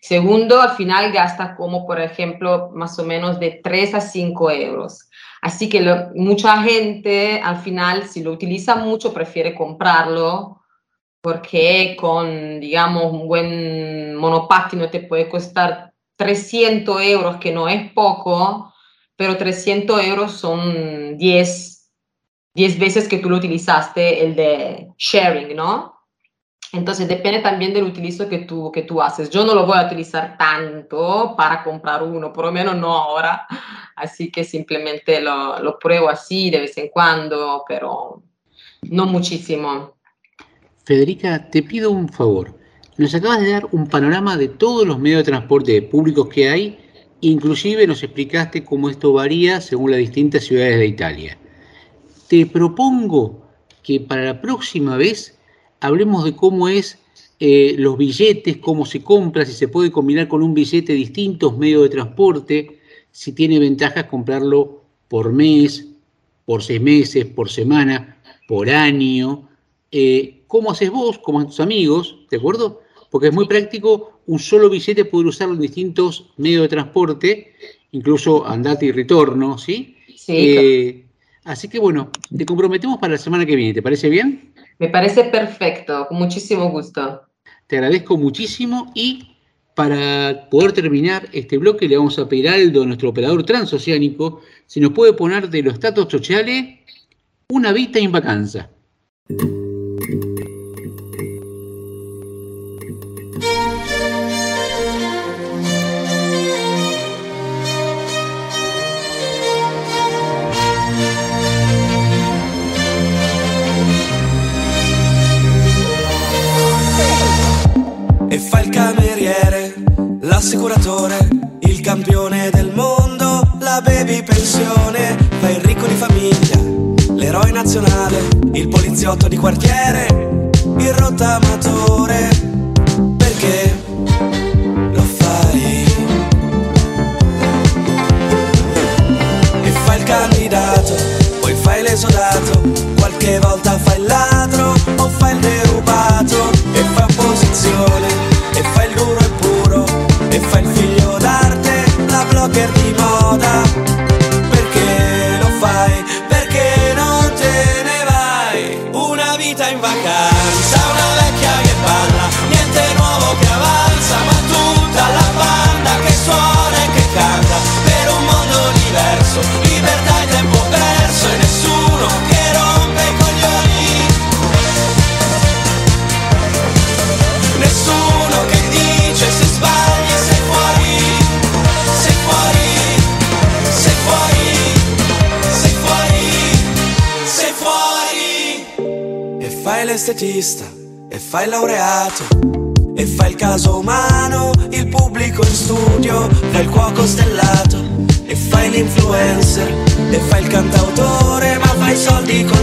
Segundo, al final gasta como, por ejemplo, más o menos de 3 a 5 euros. Así que lo, mucha gente al final, si lo utiliza mucho, prefiere comprarlo porque con, digamos, un buen monopattino te puede costar 300 euros, que no es poco, pero 300 euros son 10, 10 veces que tú lo utilizaste, el de sharing, ¿no? Entonces depende también del utilizo que tú, que tú haces. Yo no lo voy a utilizar tanto para comprar uno, por lo menos no ahora. Así que simplemente lo, lo pruebo así de vez en cuando, pero no muchísimo. Federica, te pido un favor. Nos acabas de dar un panorama de todos los medios de transporte públicos que hay, inclusive nos explicaste cómo esto varía según las distintas ciudades de Italia. Te propongo que para la próxima vez hablemos de cómo es eh, los billetes, cómo se compra, si se puede combinar con un billete distintos medios de transporte, si tiene ventajas comprarlo por mes, por seis meses, por semana, por año. Eh, ¿Cómo haces vos, cómo hacen tus amigos? ¿De acuerdo? Porque es muy práctico un solo billete poder usarlo en distintos medios de transporte, incluso andate y retorno, ¿sí? Sí. Eh, así que bueno, te comprometemos para la semana que viene, ¿te parece bien? Me parece perfecto, con muchísimo gusto. Te agradezco muchísimo y para poder terminar este bloque le vamos a pedir a Aldo, nuestro operador transoceánico, si nos puede poner de los estatus sociales una vista en vacanza. che fa il cameriere, l'assicuratore, il campione del mondo, la baby pensione, fa il ricco di famiglia, l'eroe nazionale, il poliziotto di quartiere, il rottamatore, perché lo fai? E fa il candidato, poi fai l'esodato, qualche volta fai il ladro o fai il derubato posizione l'estetista e fai laureato e fai il caso umano, il pubblico in studio, fai il cuoco stellato e fai l'influencer e fai il cantautore, ma fai soldi col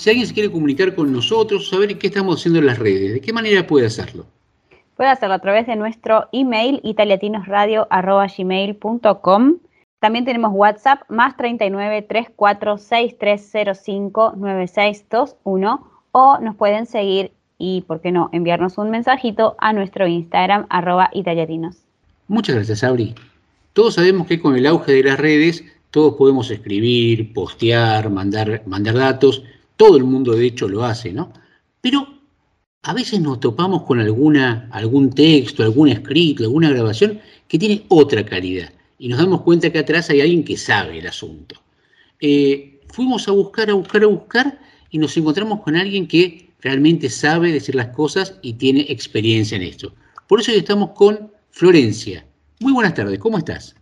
si alguien se quiere comunicar con nosotros, saber qué estamos haciendo en las redes, ¿de qué manera puede hacerlo? Puede hacerlo a través de nuestro email italiatinosradio.gmail.com. También tenemos WhatsApp más 39 34 6305 9621 o nos pueden seguir y, por qué no, enviarnos un mensajito a nuestro Instagram arroba italiatinos. Muchas gracias, Sabri. Todos sabemos que con el auge de las redes, todos podemos escribir, postear, mandar, mandar datos. Todo el mundo, de hecho, lo hace, ¿no? Pero a veces nos topamos con alguna, algún texto, algún escrito, alguna grabación que tiene otra calidad. Y nos damos cuenta que atrás hay alguien que sabe el asunto. Eh, fuimos a buscar, a buscar, a buscar y nos encontramos con alguien que realmente sabe decir las cosas y tiene experiencia en esto. Por eso hoy estamos con Florencia. Muy buenas tardes, ¿cómo estás?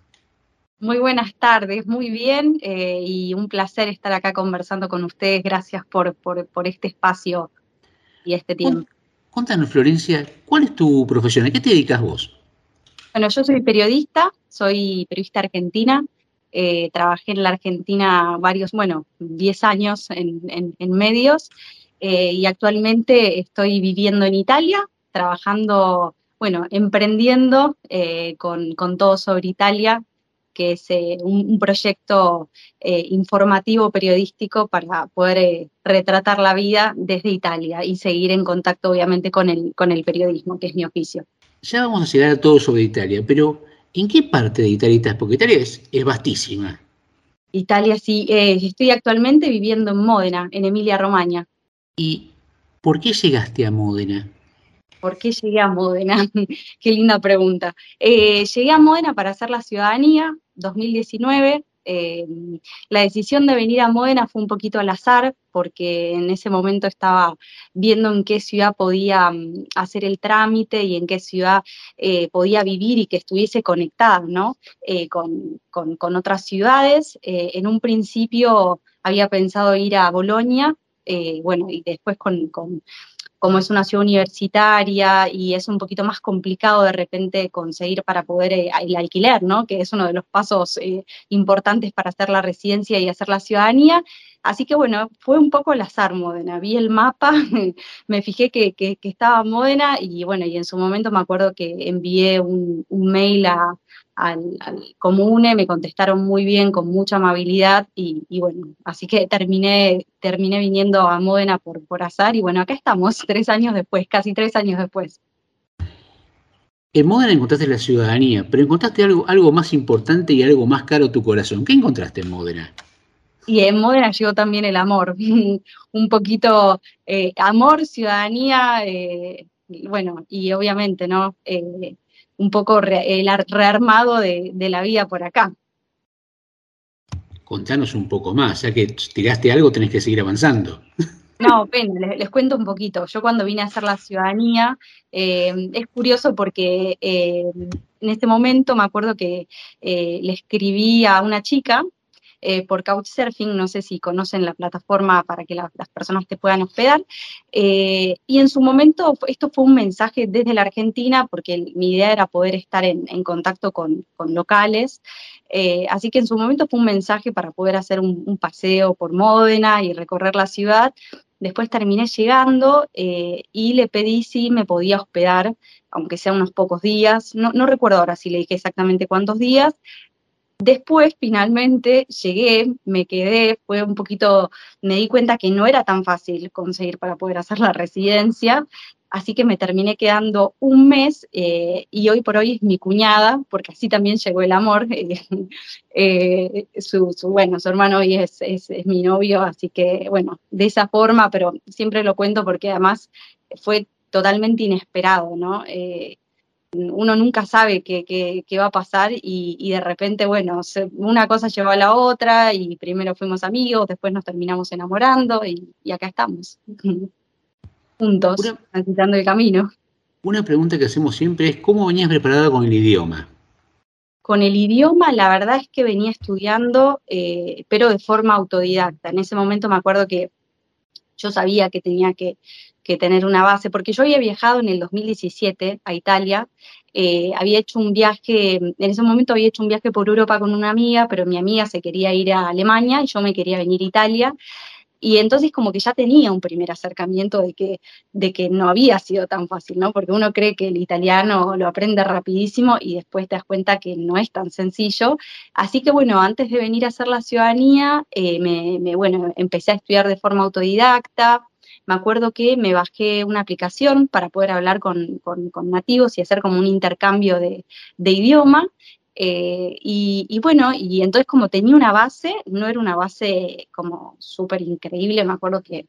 Muy buenas tardes, muy bien eh, y un placer estar acá conversando con ustedes. Gracias por, por, por este espacio y este tiempo. Contanos, Florencia, ¿cuál es tu profesión? ¿A qué te dedicas vos? Bueno, yo soy periodista, soy periodista argentina. eh, trabajé en la Argentina varios, bueno, 10 años en, en- en medios eh, y actualmente estoy viviendo en Italia, trabajando, bueno, emprendiendo eh, con, con todo sobre Italia, que es eh, un, un proyecto eh, informativo periodístico para poder eh, retratar la vida desde Italia y seguir en contacto, obviamente, con el, con el periodismo, que es mi oficio. Ya vamos a llegar a todo sobre Italia, pero ¿en qué parte de Italia estás? Porque Italia es, es vastísima. Italia, sí, estoy actualmente viviendo en Módena, en Emilia Romagna. ¿Y por qué llegaste a Módena? ¿Por qué llegué a Módena? Qué linda pregunta. Eh, llegué a Módena para hacer la ciudadanía, 2019. eh, la decisión de venir a Módena fue un poquito al azar, porque en ese momento estaba viendo en qué ciudad podía mm, hacer el trámite y en qué ciudad eh, podía vivir y que estuviese conectada, ¿no? Con, otras ciudades. En un principio había pensado ir a Bolonia, bueno, y después con- como es una ciudad universitaria y es un poquito más complicado de repente conseguir para poder eh, el alquiler, ¿no? Que es uno de los pasos eh, importantes para hacer la residencia y hacer la ciudadanía. Así que bueno, fue un poco al azar Módena. Vi el mapa, me fijé que, que, estaba Módena y bueno, y en su momento me acuerdo que envié un, un mail a, al, al, comune, me contestaron muy bien, con mucha amabilidad y, y, bueno, así que terminé, terminé viniendo a Módena por, por azar y bueno, acá estamos, tres años después, casi tres años después. En Módena encontraste la ciudadanía, pero encontraste algo, algo más importante y algo más caro a tu corazón. ¿Qué encontraste en Módena? Y en Módena llegó también el amor, un poquito eh, amor, ciudadanía, eh, bueno, y obviamente, ¿no? Eh, un poco re, el rearmado de, de, la vida por acá. Contanos un poco más, ya que tiraste algo, tenés que seguir avanzando. No, pena, les, les, cuento un poquito. Yo cuando vine a hacer la ciudadanía, eh, es curioso porque eh, en este momento me acuerdo que eh, le escribí a una chica eh, por Couchsurfing, no sé si conocen la plataforma para que la, las personas te puedan hospedar. Eh, y en su momento esto fue un mensaje desde la Argentina, porque mi idea era poder estar en, contacto con, locales. Eh, así que en su momento fue un mensaje para poder hacer un, un paseo por Módena y recorrer la ciudad. Después terminé llegando eh, y le pedí si me podía hospedar, aunque sea unos pocos días. No, no recuerdo ahora si le dije exactamente cuántos días, Después, finalmente, llegué, me quedé, fue un poquito, me di cuenta que no era tan fácil conseguir para poder hacer la residencia, así que me terminé quedando un mes eh, y hoy por hoy es mi cuñada, porque así también llegó el amor. Eh, eh, su, bueno, su hermano hoy es, mi novio, así que bueno, de esa forma, pero siempre lo cuento porque además fue totalmente inesperado, ¿no? Uno nunca sabe qué, qué, qué va a pasar y, y, de repente, bueno, una cosa llevó a la otra y primero fuimos amigos, después nos terminamos enamorando y, y acá estamos, juntos, una, transitando el camino. Una pregunta que hacemos siempre es, ¿cómo venías preparada con el idioma? Con el idioma, la verdad es que venía estudiando, eh, pero de forma autodidacta. En ese momento me acuerdo que yo sabía que tenía que que tener una base, porque yo había viajado en el 2017 a Italia, eh, había hecho un viaje, en ese momento había hecho un viaje por Europa con una amiga, pero mi amiga se quería ir a Alemania y yo me quería venir a Italia. Y entonces como que ya tenía un primer acercamiento de que, de que no había sido tan fácil, ¿no? Porque uno cree que el italiano lo aprende rapidísimo y después te das cuenta que no es tan sencillo. Así que bueno, antes de venir a hacer la ciudadanía, eh, me, me, bueno, empecé a estudiar de forma autodidacta, me acuerdo que me bajé una aplicación para poder hablar con, nativos y hacer como un intercambio de, idioma. Eh, y, bueno, y entonces como tenía una base, no era una base como súper increíble, me acuerdo que,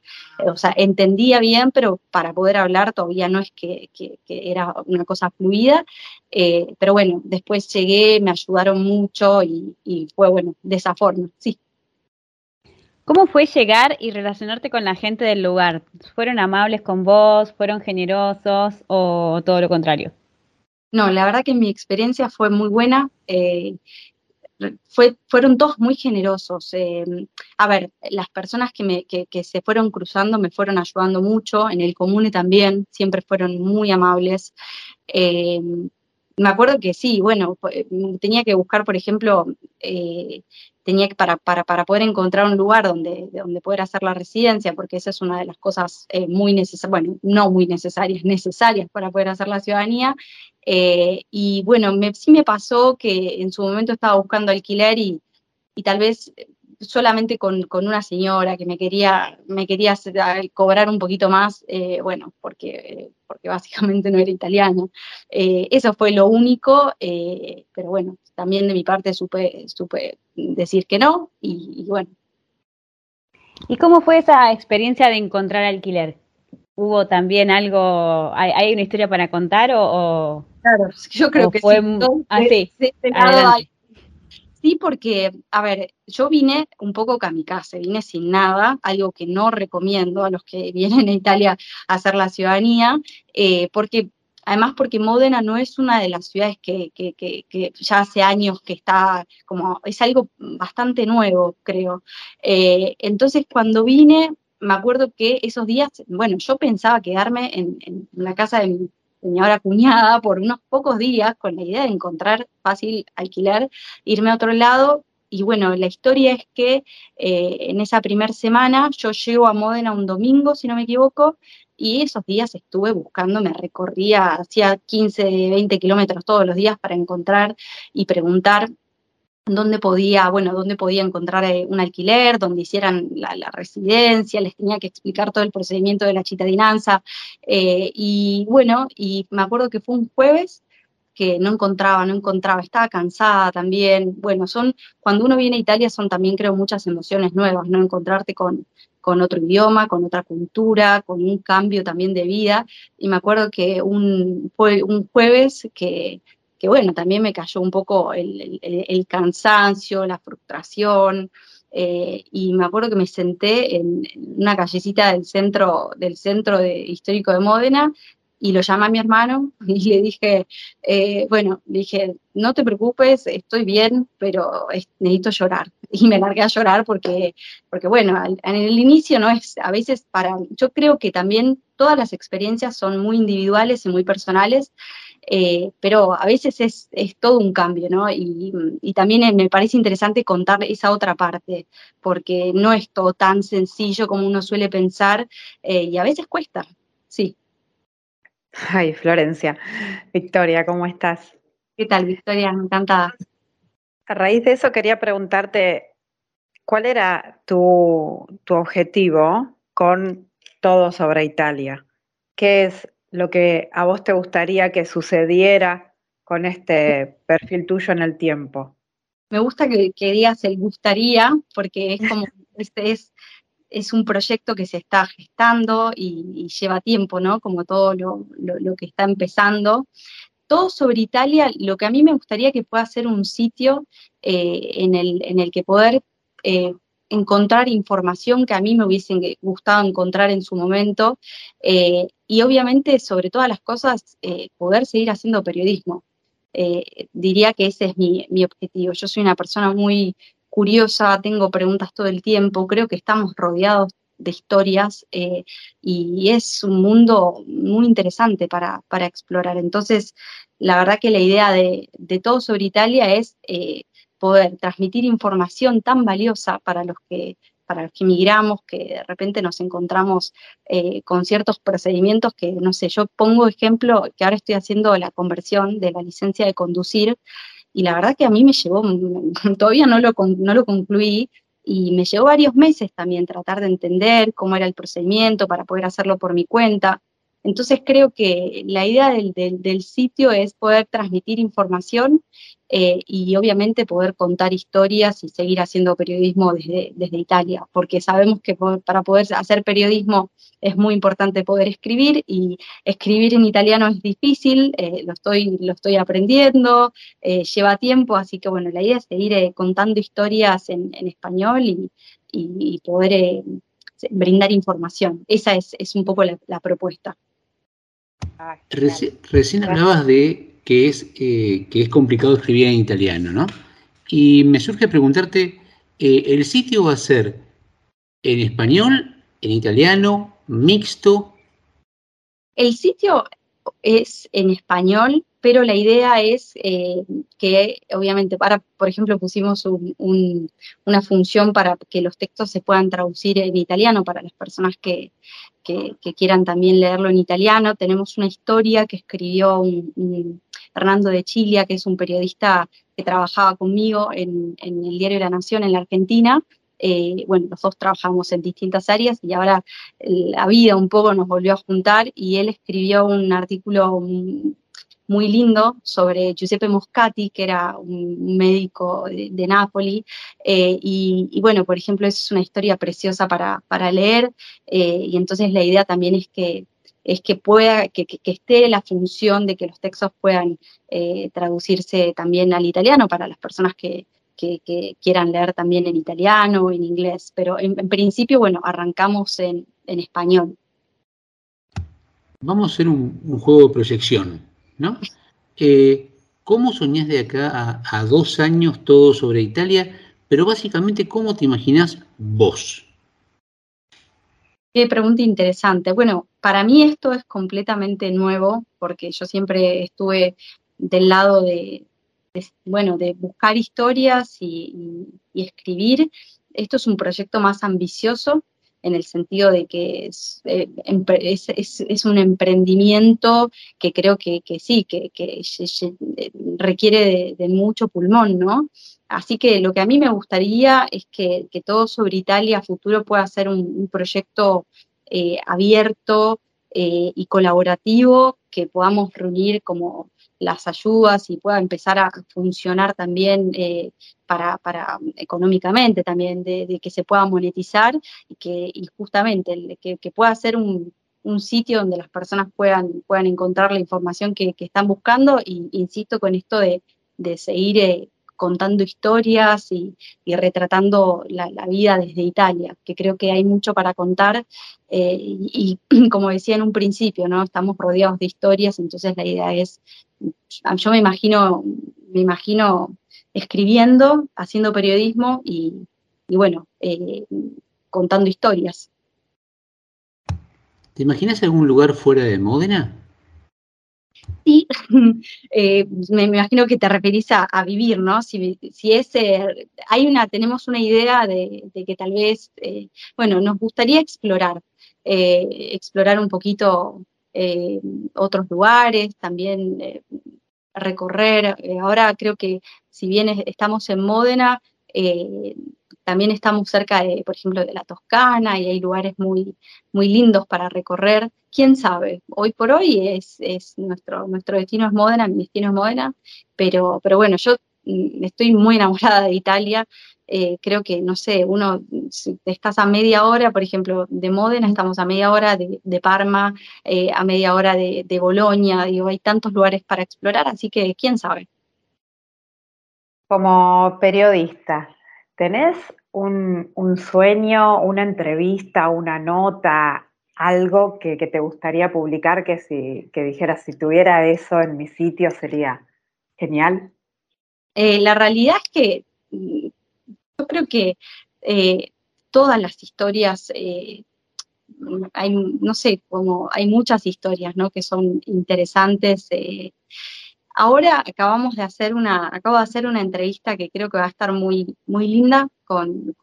o sea, entendía bien, pero para poder hablar todavía no es que era una cosa fluida, eh, pero bueno, después llegué, me ayudaron mucho y, y fue bueno, de esa forma, sí. ¿Cómo fue llegar y relacionarte con la gente del lugar? ¿Fueron amables con vos? ¿Fueron generosos o todo lo contrario? No, la verdad que mi experiencia fue muy buena. Eh, fue, fueron todos muy generosos. Eh, a ver, las personas que, me, que, se fueron cruzando me fueron ayudando mucho, en el comune también, siempre fueron muy amables. Eh, me acuerdo que sí, bueno, tenía que buscar, por ejemplo, eh, tenía que, para, para, para poder encontrar un lugar donde, donde poder hacer la residencia, porque esa es una de las cosas eh, muy necesarias, bueno, no muy necesarias, necesarias para poder hacer la ciudadanía. Eh, y bueno, me, sí me pasó que en su momento estaba buscando alquiler y, y tal vez solamente con, con, una señora que me quería, me quería cobrar un poquito más, eh, bueno, porque, porque básicamente no era italiana. Eh, eso fue lo único, eh, pero bueno, también de mi parte supe, supe decir que no y, y, bueno. ¿Y cómo fue esa experiencia de encontrar alquiler? ¿Hubo también algo, hay, hay una historia para contar o...? o claro, yo creo que fue, sí. Ah, sí. De, de hay, Sí, porque, a ver, yo vine un poco kamikaze, vine sin nada, algo que no recomiendo a los que vienen a Italia a hacer la ciudadanía, eh, porque además porque Módena no es una de las ciudades que, que, que, que, ya hace años que está como, es algo bastante nuevo, creo. Eh, entonces, cuando vine, me acuerdo que esos días, bueno, yo pensaba quedarme en, en la casa de señora cuñada por unos pocos días con la idea de encontrar fácil alquiler, irme a otro lado. Y bueno, la historia es que eh, en esa primera semana yo llego a Módena un domingo, si no me equivoco, y esos días estuve buscando, me recorría, hacía 15, 20 kilómetros todos los días para encontrar y preguntar dónde podía, bueno, dónde podía encontrar eh, un alquiler, dónde hicieran la, residencia, les tenía que explicar todo el procedimiento de la chitadinanza. Eh, y bueno, y me acuerdo que fue un jueves que no encontraba, no encontraba, estaba cansada también. Bueno, son, cuando uno viene a Italia son también creo muchas emociones nuevas, ¿no? Encontrarte con, con otro idioma, con otra cultura, con un cambio también de vida. Y me acuerdo que un, fue un jueves que que bueno, también me cayó un poco el, cansancio, la frustración, eh, y me acuerdo que me senté en, una callecita del centro, del centro de, histórico de Módena y lo llamé a mi hermano y le dije, eh, bueno, dije, no te preocupes, estoy bien, pero necesito llorar. Y me largué a llorar porque, porque bueno, en el inicio no es, a veces para, yo creo que también todas las experiencias son muy individuales y muy personales eh, pero a veces es, todo un cambio, ¿no? Y, también me parece interesante contar esa otra parte, porque no es todo tan sencillo como uno suele pensar eh, y a veces cuesta, sí. Ay, Florencia. Victoria, ¿cómo estás? ¿Qué tal, Victoria? Encantada. A raíz de eso quería preguntarte, ¿cuál era tu, tu objetivo con todo sobre Italia? ¿Qué es lo que a vos te gustaría que sucediera con este perfil tuyo en el tiempo. Me gusta que, digas el gustaría, porque es como, este es, es un proyecto que se está gestando y, lleva tiempo, ¿no? Como todo lo, que está empezando. Todo sobre Italia, lo que a mí me gustaría que pueda ser un sitio eh, en, el, en el que poder eh, encontrar información que a mí me hubiese gustado encontrar en su momento eh, y obviamente sobre todas las cosas eh, poder seguir haciendo periodismo. Eh, diría que ese es mi, objetivo. Yo soy una persona muy curiosa, tengo preguntas todo el tiempo, creo que estamos rodeados de historias y es un mundo muy interesante para, explorar. Entonces, la verdad que la idea de, de todo sobre Italia es poder transmitir información tan valiosa para los que para los que migramos, que de repente nos encontramos eh, con ciertos procedimientos que, no sé, yo pongo ejemplo que ahora estoy haciendo la conversión de la licencia de conducir y la verdad que a mí me llevó, todavía no lo, no lo concluí, y me llevó varios meses también tratar de entender cómo era el procedimiento para poder hacerlo por mi cuenta. Entonces creo que la idea del, del sitio es poder transmitir información eh, y obviamente poder contar historias y seguir haciendo periodismo desde, desde Italia, porque sabemos que para poder hacer periodismo es muy importante poder escribir y escribir en italiano es difícil, eh, lo, estoy, lo estoy aprendiendo, eh, lleva tiempo, así que bueno, la idea es seguir contando historias en, en español y, y, poder brindar información. Esa es, es un poco la, propuesta. recién hablabas de que es, eh, que es complicado escribir en italiano, ¿no? Y me surge preguntarte, eh, ¿el sitio va a ser en español, en italiano, mixto? El sitio es en español, pero la idea es eh, que, obviamente, para, por ejemplo, pusimos una función para que los textos se puedan traducir en italiano para las personas que, quieran también leerlo en italiano. Tenemos una historia que escribió un, Fernando de Chile, que es un periodista que trabajaba conmigo en, el diario La Nación en la Argentina. Eh, bueno, los dos trabajamos en distintas áreas y ahora la vida un poco nos volvió a juntar y él escribió un artículo muy lindo sobre Giuseppe Moscati, que era un médico de, de Nápoli. Eh, y, bueno, por ejemplo, es una historia preciosa para, leer. Eh, y entonces la idea también es que es que pueda, que, esté la función de que los textos puedan eh, traducirse también al italiano para las personas que, quieran leer también en italiano o en inglés. Pero en, principio, bueno, arrancamos en, español. Vamos a hacer un, juego de proyección, ¿no? Eh, ¿Cómo soñás de acá a, a, dos años todo sobre Italia? Pero básicamente, ¿cómo te imaginás vos? Qué pregunta interesante. Bueno, para mí esto es completamente nuevo porque yo siempre estuve del lado de, bueno, de buscar historias y, escribir. Esto es un proyecto más ambicioso en el sentido de que es, eh, es, un emprendimiento que creo que, sí, que, requiere de, mucho pulmón, ¿no? Así que lo que a mí me gustaría es que, todo sobre Italia futuro pueda ser un, proyecto eh, abierto eh, y colaborativo, que podamos reunir como las ayudas y pueda empezar a funcionar también eh, para, para, económicamente también, de, que se pueda monetizar y que y justamente que, pueda ser un, sitio donde las personas puedan, puedan encontrar la información que, están buscando. Y insisto con esto de, seguir eh, contando historias y, retratando la, vida desde Italia, que creo que hay mucho para contar eh, y, como decía en un principio, ¿no? estamos rodeados de historias, entonces la idea es, yo me imagino, me imagino escribiendo, haciendo periodismo y, bueno, eh, contando historias. ¿Te imaginas algún lugar fuera de Módena? Sí, eh, me, imagino que te referís a, vivir, ¿no? Si, es, hay una, tenemos una idea de, que tal vez, eh, bueno, nos gustaría explorar, eh, explorar un poquito otros lugares, también recorrer. ahora creo que si bien estamos en Módena, también estamos cerca de, por ejemplo, de la Toscana y hay lugares muy, muy lindos para recorrer. ¿Quién sabe? Hoy por hoy es, nuestro, nuestro destino es Módena, mi destino es Módena, pero, pero bueno, yo mm, estoy muy enamorada de Italia. Eh, creo que, no sé, uno, si estás a media hora, por ejemplo, de Módena, estamos a media hora de, Parma, eh, a media hora de, de Bolonia, digo, hay tantos lugares para explorar, así que quién sabe. Como periodista, ¿tenés un, sueño, una entrevista, una nota, algo que, te gustaría publicar que si que dijeras si tuviera eso en mi sitio sería genial? Eh, la realidad es que mm, yo creo que eh, todas las historias, eh, hay, no sé, como hay muchas historias, ¿no? Que son interesantes. Ahora acabamos de hacer una, acabo de hacer una entrevista que creo que va a estar muy, muy linda con,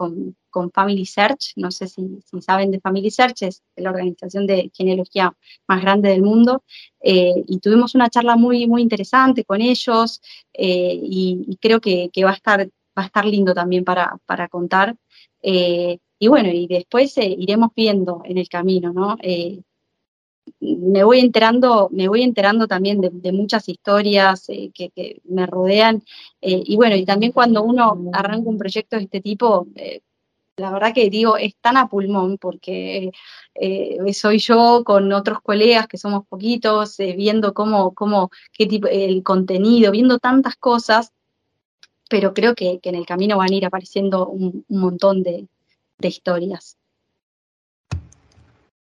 Family Search. No sé si, saben de Family Search, es la organización de genealogía más grande del mundo. Eh, y tuvimos una charla muy, muy interesante con ellos eh, y, creo que, va, a estar, va a estar lindo también para, contar. Eh, y bueno, y después iremos viendo en el camino, ¿no? Me voy enterando, me voy enterando también de, muchas historias eh, que, me rodean. Eh, y bueno, y también cuando uno arranca un proyecto de este tipo, eh, la verdad que digo, es tan a pulmón porque soy yo con otros colegas que somos poquitos, viendo cómo, cómo, qué tipo, el contenido, viendo tantas cosas, pero creo que, en el camino van a ir apareciendo un, montón de historias.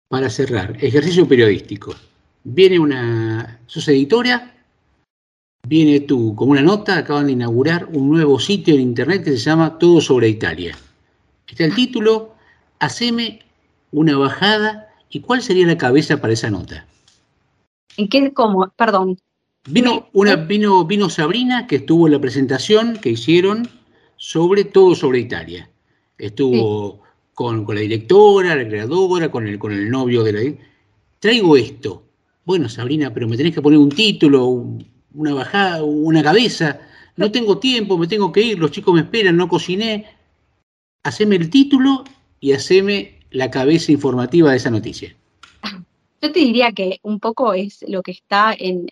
Para cerrar, ejercicio periodístico. Viene una. sos editora, viene tú con una nota, acaban de inaugurar un nuevo sitio en internet que se llama Todo sobre Italia. Está el título, haceme una bajada. ¿Y cuál sería la cabeza para esa nota? ¿En qué, cómo? Perdón. Vino, una, vino, vino Sabrina, que estuvo en la presentación que hicieron sobre todo sobre Italia. Estuvo con, la directora, la creadora, con el, con el novio de la... Traigo esto. Bueno, Sabrina, pero me tenés que poner un título, una bajada, una cabeza. No tengo tiempo, me tengo que ir, los chicos me esperan, no cociné. Haceme el título y haceme la cabeza informativa de esa noticia. Yo te diría que un poco es lo que está en,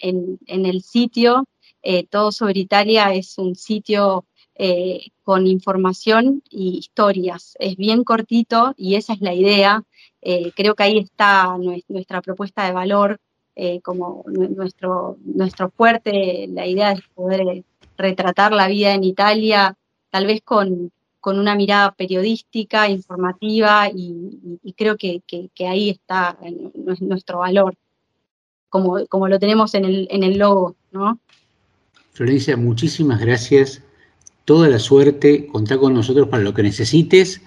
el sitio. Eh, todo sobre Italia es un sitio eh, con información y historias. Es bien cortito y esa es la idea. Eh, creo que ahí está nuestra propuesta de valor eh, como nuestro, nuestro fuerte, la idea de poder retratar la vida en Italia, tal vez con, una mirada periodística, informativa, y, creo que, ahí está nuestro valor, como, como lo tenemos en el, en el logo, ¿no? Florencia, muchísimas gracias toda la suerte, contá con nosotros para lo que necesites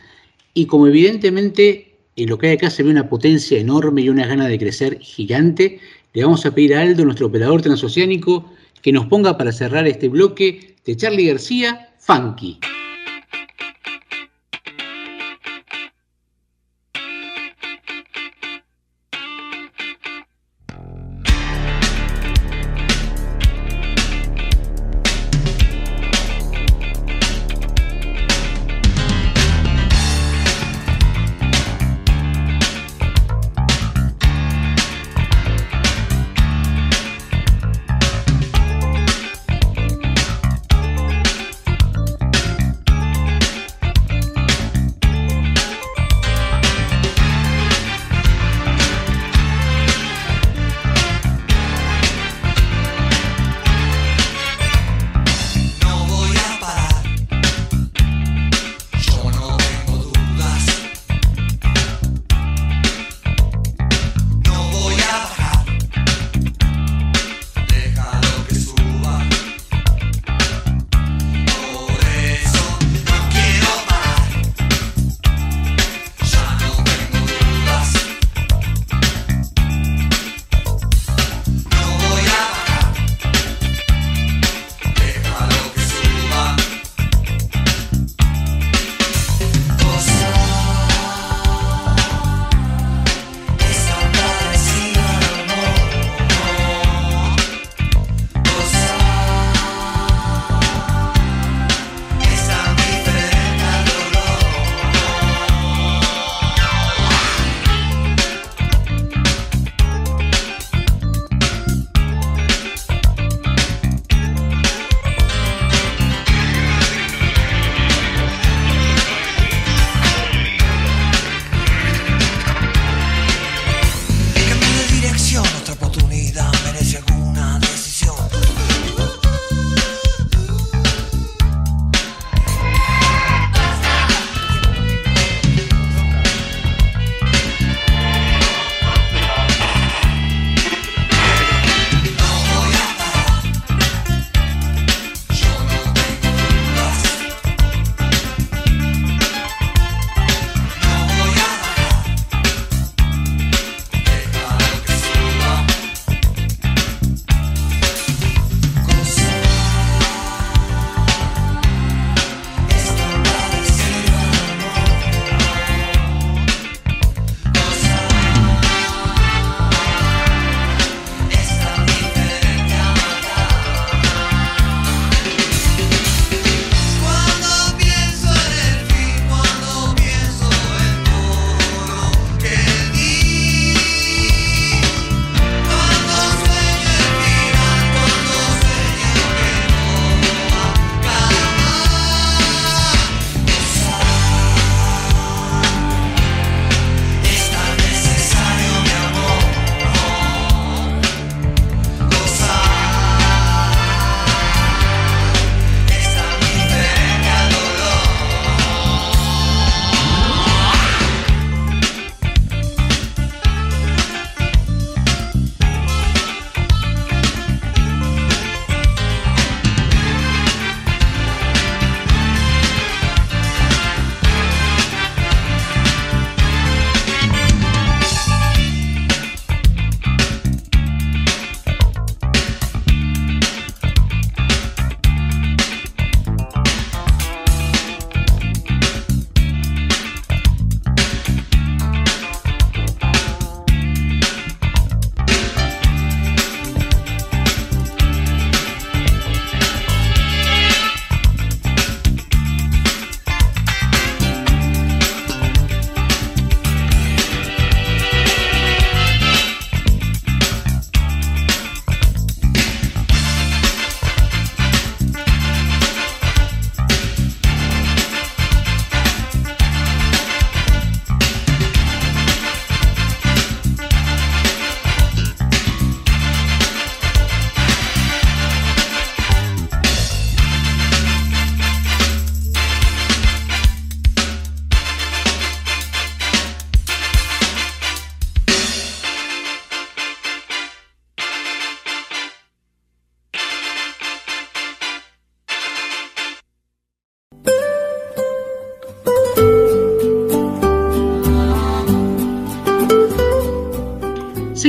y como evidentemente En lo que hay acá se ve una potencia enorme y una gana de crecer gigante. Le vamos a pedir a Aldo, nuestro operador transoceánico, que nos ponga para cerrar este bloque de Charlie García, Funky.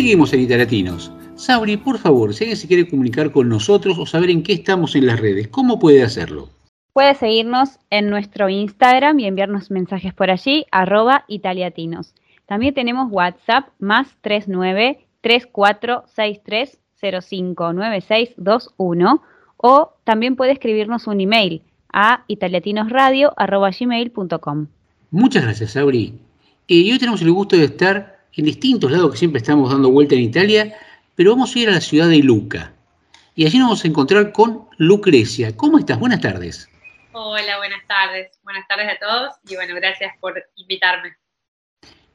Seguimos en Italiatinos. Sabri, por favor, si alguien se quiere comunicar con nosotros o saber en qué estamos en las redes, ¿cómo puede hacerlo? Puede seguirnos en nuestro Instagram y enviarnos mensajes por allí, arroba italiatinos. También tenemos WhatsApp más 39 3463 059621 o también puede escribirnos un email a italiatinosradio.gmail.com. Muchas gracias, Sabri. Eh, y hoy tenemos el gusto de estar en distintos lados que siempre estamos dando vuelta en Italia, pero vamos a ir a la ciudad de Luca. Y allí nos vamos a encontrar con Lucrecia. ¿Cómo estás? Buenas tardes. Hola, buenas tardes. Buenas tardes a todos y bueno, gracias por invitarme.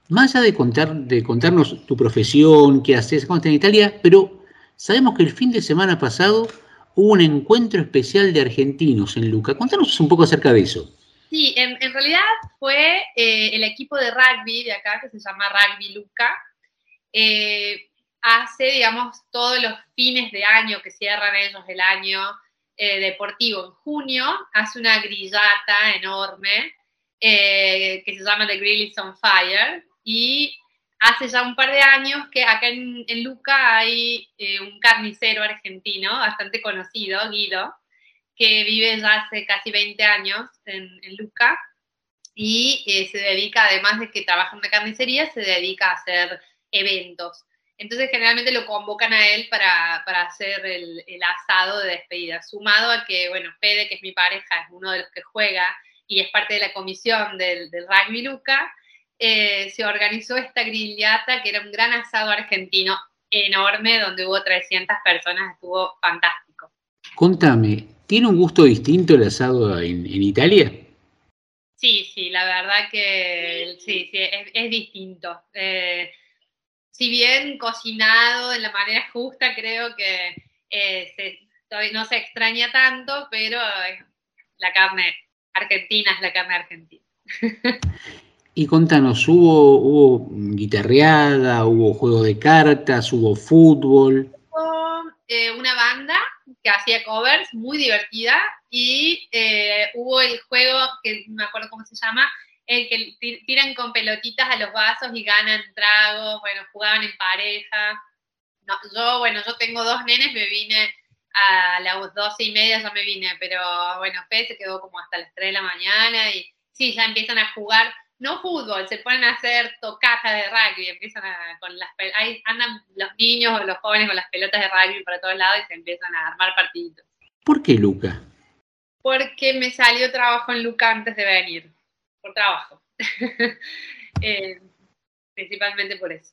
Más allá de, contar, de contarnos tu profesión, qué haces, cómo estás en Italia, pero sabemos que el fin de semana pasado hubo un encuentro especial de argentinos en Luca. Contanos un poco acerca de eso. Sí, en, realidad fue eh, el equipo de rugby de acá, que se llama Rugby Luca, eh, hace, digamos, todos los fines de año que cierran ellos el año eh, deportivo en junio, hace una grillata enorme que se llama The Grill is on Fire y hace ya un par de años que acá en, Luca hay un carnicero argentino bastante conocido, Guido, que vive ya hace casi 20 años en, Luca y eh, se dedica, además de que trabaja en una carnicería, se dedica a hacer eventos. Entonces generalmente lo convocan a él para, hacer el, asado de despedida, sumado a que, bueno, Fede, que es mi pareja, es uno de los que juega y es parte de la comisión del, Rugby Luca, eh, se organizó esta grillata que era un gran asado argentino enorme donde hubo 300 personas, estuvo fantástico. Contame, ¿Tiene un gusto distinto el asado en, Italia? Sí, sí, la verdad que sí, sí es, distinto. Eh, si bien cocinado de la manera justa, creo que eh, no se extraña tanto, pero la carne argentina es la carne argentina. Y contanos, ¿hubo, ¿hubo guitarreada, hubo juego de cartas, hubo fútbol? Hubo eh, una banda que hacía covers, muy divertida, y eh, hubo el juego, que no me acuerdo cómo se llama, el que tiran con pelotitas a los vasos y ganan tragos, bueno, jugaban en pareja. yo, bueno, yo tengo dos nenes, me vine a las doce y media, ya me vine, pero bueno, Fe se quedó como hasta las tres de la mañana y sí, ya empiezan a jugar no fútbol, se ponen a hacer tocatas de rugby, empiezan a, con las ahí andan los niños o los jóvenes con las pelotas de rugby para todos lados y se empiezan a armar partiditos. ¿Por qué Luca? Porque me salió trabajo en Luca antes de venir, por trabajo. Eh, principalmente por eso.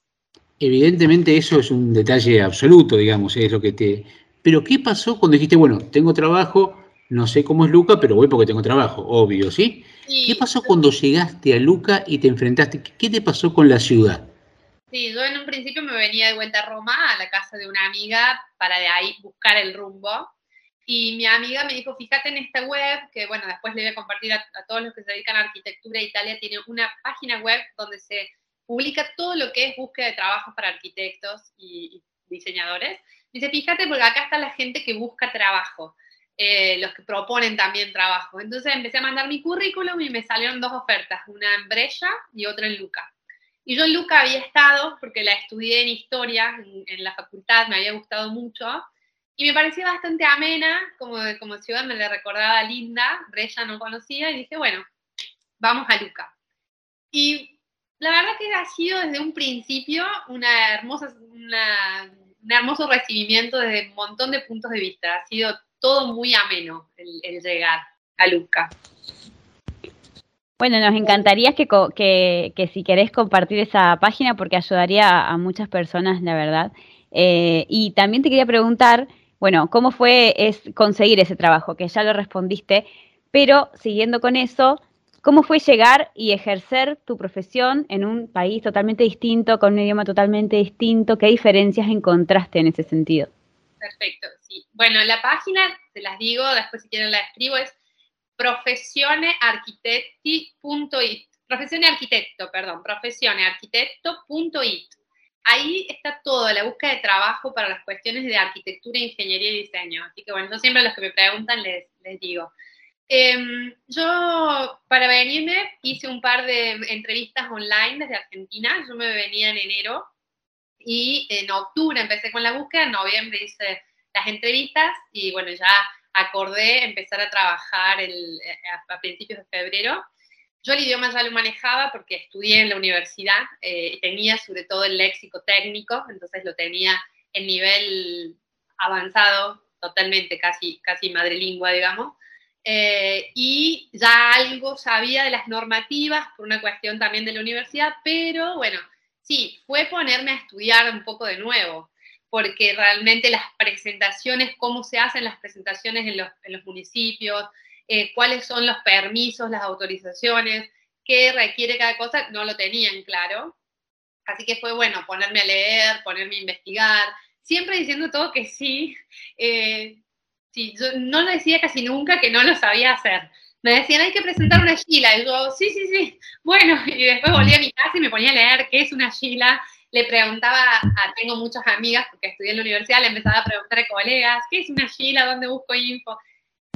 Evidentemente eso es un detalle absoluto, digamos, es lo que te... Pero ¿qué pasó cuando dijiste, bueno, tengo trabajo, no sé cómo es Luca, pero voy porque tengo trabajo, obvio, ¿sí? Qué pasó cuando llegaste a Luca y te enfrentaste? ¿Qué te pasó con la ciudad? Sí, yo en un principio me venía de vuelta a Roma, a la casa de una amiga, para de ahí buscar el rumbo. Y mi amiga me dijo, fíjate en esta web, que bueno, después le voy a compartir a, todos los que se dedican a arquitectura. Italia tiene una página web donde se publica todo lo que es búsqueda de trabajo para arquitectos y, y diseñadores. Dice, fíjate porque acá está la gente que busca trabajo. Eh, los que proponen también trabajo. Entonces empecé a mandar mi currículum y me salieron dos ofertas, una en Brescia y otra en Luca. Y yo en Luca había estado, porque la estudié en historia en, la facultad, me había gustado mucho, y me parecía bastante amena, como, como ciudad me la recordaba linda, Brescia no conocía, y dije, bueno, vamos a Luca. Y la verdad que ha sido desde un principio una hermosa, un hermoso recibimiento desde un montón de puntos de vista. Ha sido todo muy ameno el, llegar a Luca. Bueno, nos encantaría que, que, si querés compartir esa página porque ayudaría a, muchas personas, la verdad. Eh, y también te quería preguntar, bueno, ¿cómo fue es conseguir ese trabajo? Que ya lo respondiste, pero siguiendo con eso, ¿cómo fue llegar y ejercer tu profesión en un país totalmente distinto, con un idioma totalmente distinto? ¿Qué diferencias encontraste en ese sentido? Perfecto, sí. Bueno, la página, se las digo, después si quieren la escribo, es profesionearchitetti.it. Profesione arquitecto, perdón, profesionearquitecto.it. Ahí está todo, la búsqueda de trabajo para las cuestiones de arquitectura, ingeniería y diseño. Así que bueno, yo siempre a los que me preguntan les, les digo. Em, yo para venirme hice un par de entrevistas online desde Argentina. Yo me venía en enero Y en octubre empecé con la búsqueda, en noviembre hice las entrevistas y bueno, ya acordé empezar a trabajar el, a principios de febrero. Yo el idioma ya lo manejaba porque estudié en la universidad eh, tenía sobre todo el léxico técnico, entonces lo tenía en nivel avanzado totalmente, casi, casi madrelingua, digamos. Eh, y ya algo sabía de las normativas por una cuestión también de la universidad, pero bueno, sí, fue ponerme a estudiar un poco de nuevo, porque realmente las presentaciones, cómo se hacen las presentaciones en los, municipios, eh, cuáles son los permisos, las autorizaciones, qué requiere cada cosa, no lo tenían claro. Así que fue bueno ponerme a leer, ponerme a investigar, siempre diciendo todo que sí. Eh, sí, yo no lo decía casi nunca que no lo sabía hacer. Me decían, hay que presentar una gila. Y yo, sí, sí, sí. Bueno, y después volví a mi casa y me ponía a leer qué es una gila. Le preguntaba, a, tengo muchas amigas porque estudié en la universidad, le empezaba a preguntar a colegas, ¿qué es una gila? ¿Dónde busco info?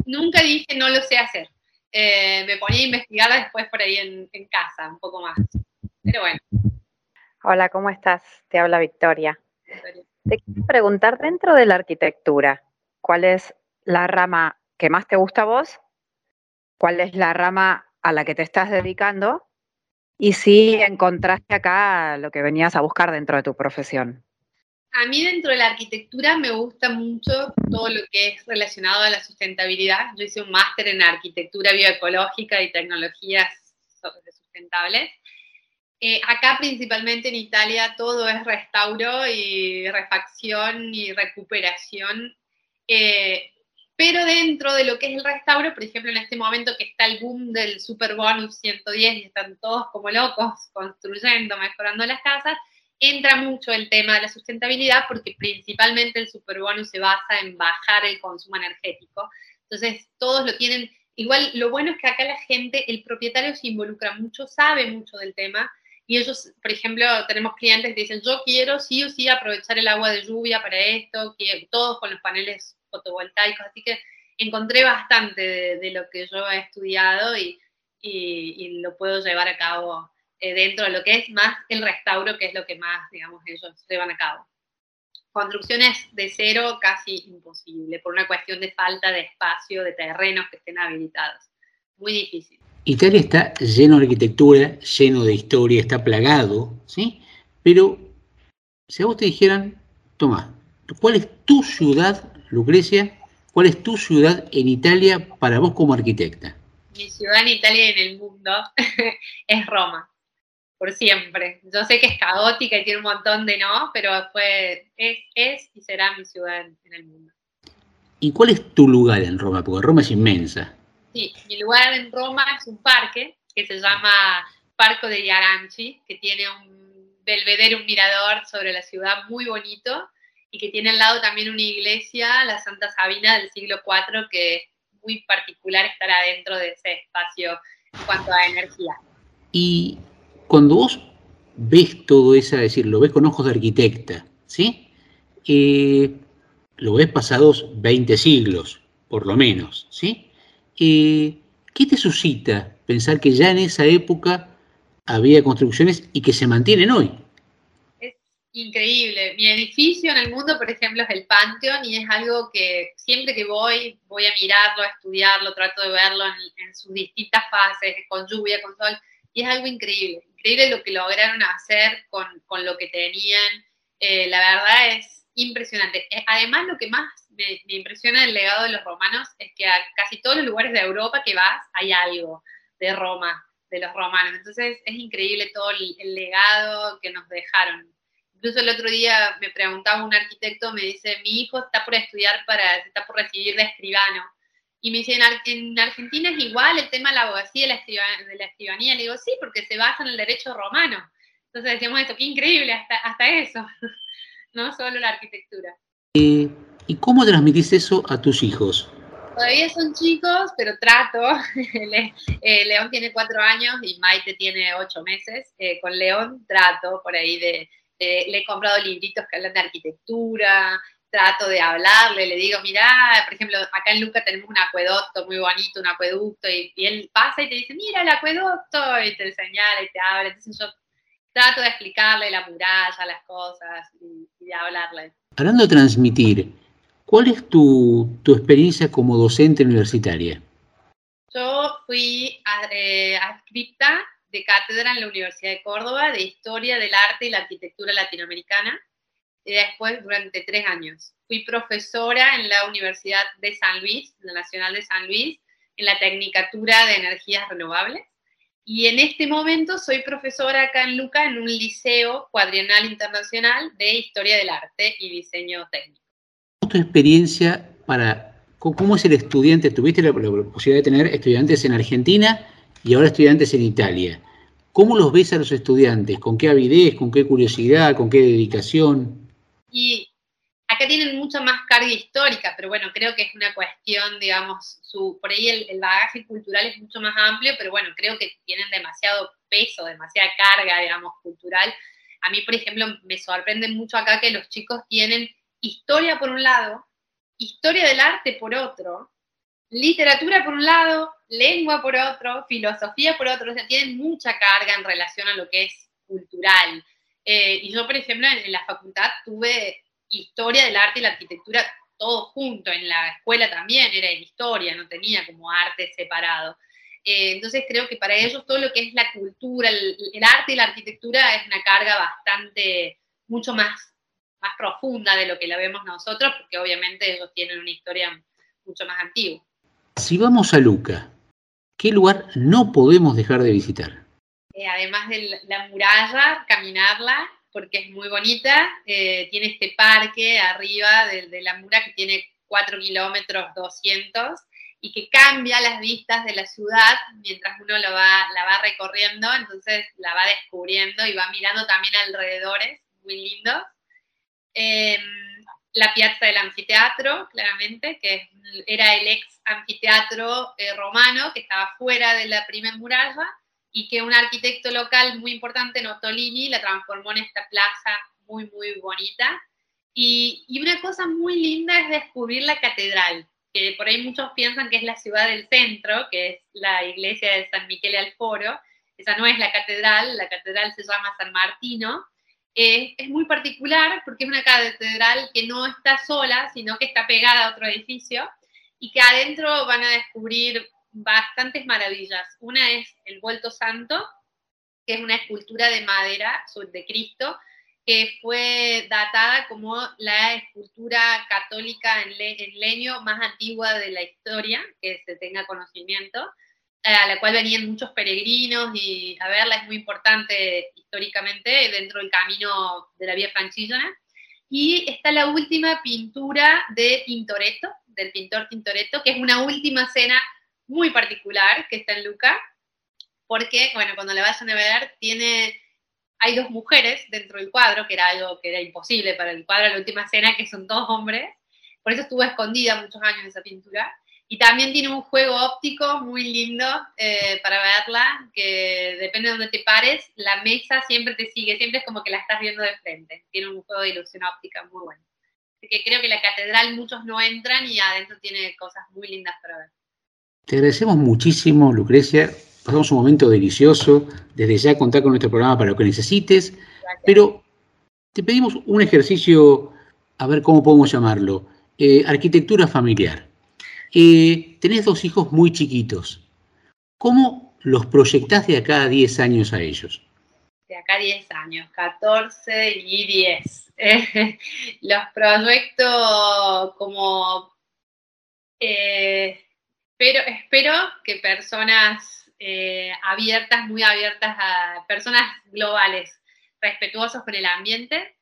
Nunca dije, no lo sé hacer. Eh, me ponía a investigar después por ahí en, en casa, un poco más. Pero bueno. Hola, ¿cómo estás? Te habla Victoria. Te quiero preguntar, dentro de la arquitectura, ¿cuál es la rama que más te gusta a vos? ¿Cuál es la rama a la que te estás dedicando? Y si encontraste acá lo que venías a buscar dentro de tu profesión. A mí dentro de la arquitectura me gusta mucho todo lo que es relacionado a la sustentabilidad. Yo hice un máster en arquitectura bioecológica y tecnologías sustentables. Eh, acá principalmente en Italia todo es restauro y refacción y recuperación. Eh, pero dentro de lo que es el restauro, por ejemplo, en este momento que está el boom del Super Bonus 110 y están todos como locos construyendo, mejorando las casas, entra mucho el tema de la sustentabilidad porque principalmente el Super Bonus se basa en bajar el consumo energético. Entonces, todos lo tienen. Igual, lo bueno es que acá la gente, el propietario se involucra mucho, sabe mucho del tema y ellos, por ejemplo, tenemos clientes que dicen, yo quiero sí o sí aprovechar el agua de lluvia para esto, que todos con los paneles fotovoltaicos, así que encontré bastante de, lo que yo he estudiado y, y, lo puedo llevar a cabo eh, dentro de lo que es más el restauro, que es lo que más, digamos, ellos llevan a cabo. Construcciones de cero casi imposible, por una cuestión de falta de espacio, de terrenos que estén habilitados. Muy difícil. Italia está lleno de arquitectura, lleno de historia, está plagado, ¿sí? Pero si a vos te dijeran, toma, ¿cuál es tu ciudad, Lucrecia? ¿Cuál es tu ciudad en Italia para vos como arquitecta? Mi ciudad en Italia y en el mundo es Roma, por siempre. Yo sé que es caótica y tiene un montón de no, pero fue, es, es y será mi ciudad en, en el mundo. ¿Y cuál es tu lugar en Roma? Porque Roma es inmensa. Sí, mi lugar en Roma es un parque que se llama Parco de Aranci, que tiene un belvedere, un mirador sobre la ciudad muy bonito y que tiene al lado también una iglesia, la Santa Sabina del siglo IV, que es muy particular estar adentro de ese espacio en cuanto a energía. Y cuando vos ves todo eso, es decir, lo ves con ojos de arquitecta, ¿sí? Eh, lo ves pasados 20 siglos, por lo menos, ¿sí? Eh, ¿qué te suscita pensar que ya en esa época había construcciones y que se mantienen hoy? Increíble. Mi edificio en el mundo, por ejemplo, es el Pantheon y es algo que siempre que voy, voy a mirarlo, a estudiarlo, trato de verlo en, sus distintas fases, con lluvia, con sol, y es algo increíble. Increíble lo que lograron hacer con, con lo que tenían. Eh, la verdad es impresionante. Eh, además, lo que más me, impresiona del legado de los romanos es que a casi todos los lugares de Europa que vas hay algo de Roma, de los romanos. Entonces es increíble todo el, legado que nos dejaron. Incluso el otro día me preguntaba un arquitecto, me dice, mi hijo está por estudiar para, está por recibir de escribano. Y me dice, en, Argentina es igual el tema de la abogacía de la, de la escribanía. Le digo, sí, porque se basa en el derecho romano. Entonces decíamos eso, qué increíble, hasta, hasta eso, no solo la arquitectura. ¿Y cómo transmitís eso a tus hijos? Todavía son chicos, pero trato. Eh, León tiene cuatro años y Maite tiene ocho meses. Eh, con León trato por ahí de, le he comprado libritos que hablan de arquitectura, trato de hablarle, le digo, mira, por ejemplo, acá en Luca tenemos un acueducto muy bonito, un acueducto, y, y, él pasa y te dice, mira el acueducto, y te señala y te habla. Entonces yo trato de explicarle la muralla, las cosas y, y de hablarle. Hablando de transmitir, ¿cuál es tu, tu experiencia como docente universitaria? Yo fui a- eh, adscripta de cátedra en la Universidad de Córdoba de Historia del Arte y la Arquitectura Latinoamericana y después durante tres años. Fui profesora en la Universidad de San Luis, la Nacional de San Luis, en la Tecnicatura de Energías Renovables. Y en este momento soy profesora acá en Luca en un liceo cuadrienal internacional de Historia del Arte y Diseño Técnico. ¿Cómo es tu experiencia para cómo es el estudiante? Tuviste la posibilidad de tener estudiantes en Argentina y ahora estudiantes en Italia. ¿Cómo los ves a los estudiantes? ¿Con qué avidez? ¿Con qué curiosidad? ¿Con qué dedicación? Y acá tienen mucha más carga histórica, pero bueno, creo que es una cuestión, digamos, su, por ahí el, el bagaje cultural es mucho más amplio, pero bueno, creo que tienen demasiado peso, demasiada carga, digamos, cultural. A mí, por ejemplo, me sorprende mucho acá que los chicos tienen historia por un lado, historia del arte por otro, literatura por un lado, lengua por otro, filosofía por otro, o sea, tienen mucha carga en relación a lo que es cultural. Eh, y yo, por ejemplo, en, la facultad tuve historia del arte y la arquitectura todo junto, en la escuela también era en historia, no tenía como arte separado. Eh, entonces creo que para ellos todo lo que es la cultura, el, el arte y la arquitectura es una carga bastante, mucho más, más profunda de lo que la vemos nosotros, porque obviamente ellos tienen una historia mucho más antigua. Si vamos a Luca, ¿qué lugar no podemos dejar de visitar? Eh, además de la- la muralla, caminarla, porque es muy bonita. eh, tiene este parque arriba de, la muralla que tiene 4 kilómetros 200 y que cambia las vistas de la ciudad mientras uno lo va, la va recorriendo, entonces la va descubriendo y va mirando también alrededores, muy lindos. Em, la piazza del anfiteatro, claramente, que era el ex anfiteatro eh, romano que estaba fuera de la primer muralla y que un arquitecto local muy importante, Notolini, la transformó en esta plaza muy, muy bonita. Y, y una cosa muy linda es descubrir la catedral, que por ahí muchos piensan que es la ciudad del centro, que es la iglesia de San Michele al Foro. Esa no es la catedral, la catedral se llama San Martino. Es muy particular porque es una catedral que no está sola, sino que está pegada a otro edificio y que adentro van a descubrir bastantes maravillas. Una es el Vuelto Santo, que es una escultura de madera de Cristo, que fue datada como la escultura católica en, le- en leño más antigua de la historia, que se tenga conocimiento, a la cual venían muchos peregrinos y a verla es muy importante históricamente dentro del camino de la Vía Francillona. Y está la última pintura de Tintoretto, del pintor Tintoretto, que es una última cena muy particular que está en Luca, porque, bueno, cuando la vayan a ver, tiene, hay dos mujeres dentro del cuadro, que era algo que era imposible para el cuadro la última cena, que son todos hombres, por eso estuvo escondida muchos años esa pintura, y también tiene un juego óptico muy lindo eh, para verla, que depende de donde te pares, la mesa siempre te sigue, siempre es como que la estás viendo de frente, tiene un juego de ilusión óptica muy bueno. Así que creo que la catedral muchos no entran y adentro tiene cosas muy lindas para ver. Te agradecemos muchísimo, Lucrecia. Pasamos un momento delicioso. Desde ya contar con nuestro programa para lo que necesites. Pero te pedimos un ejercicio, a ver cómo podemos llamarlo. Eh, arquitectura familiar. Eh, tenés dos hijos muy chiquitos. ¿Cómo los proyectás de acá a 10 años a ellos? de acá 10 años, 14 y 10. Eh, los proyectos como... eh, pero espero que personas eh, abiertas, muy abiertas a personas globales, respetuosos con el ambiente,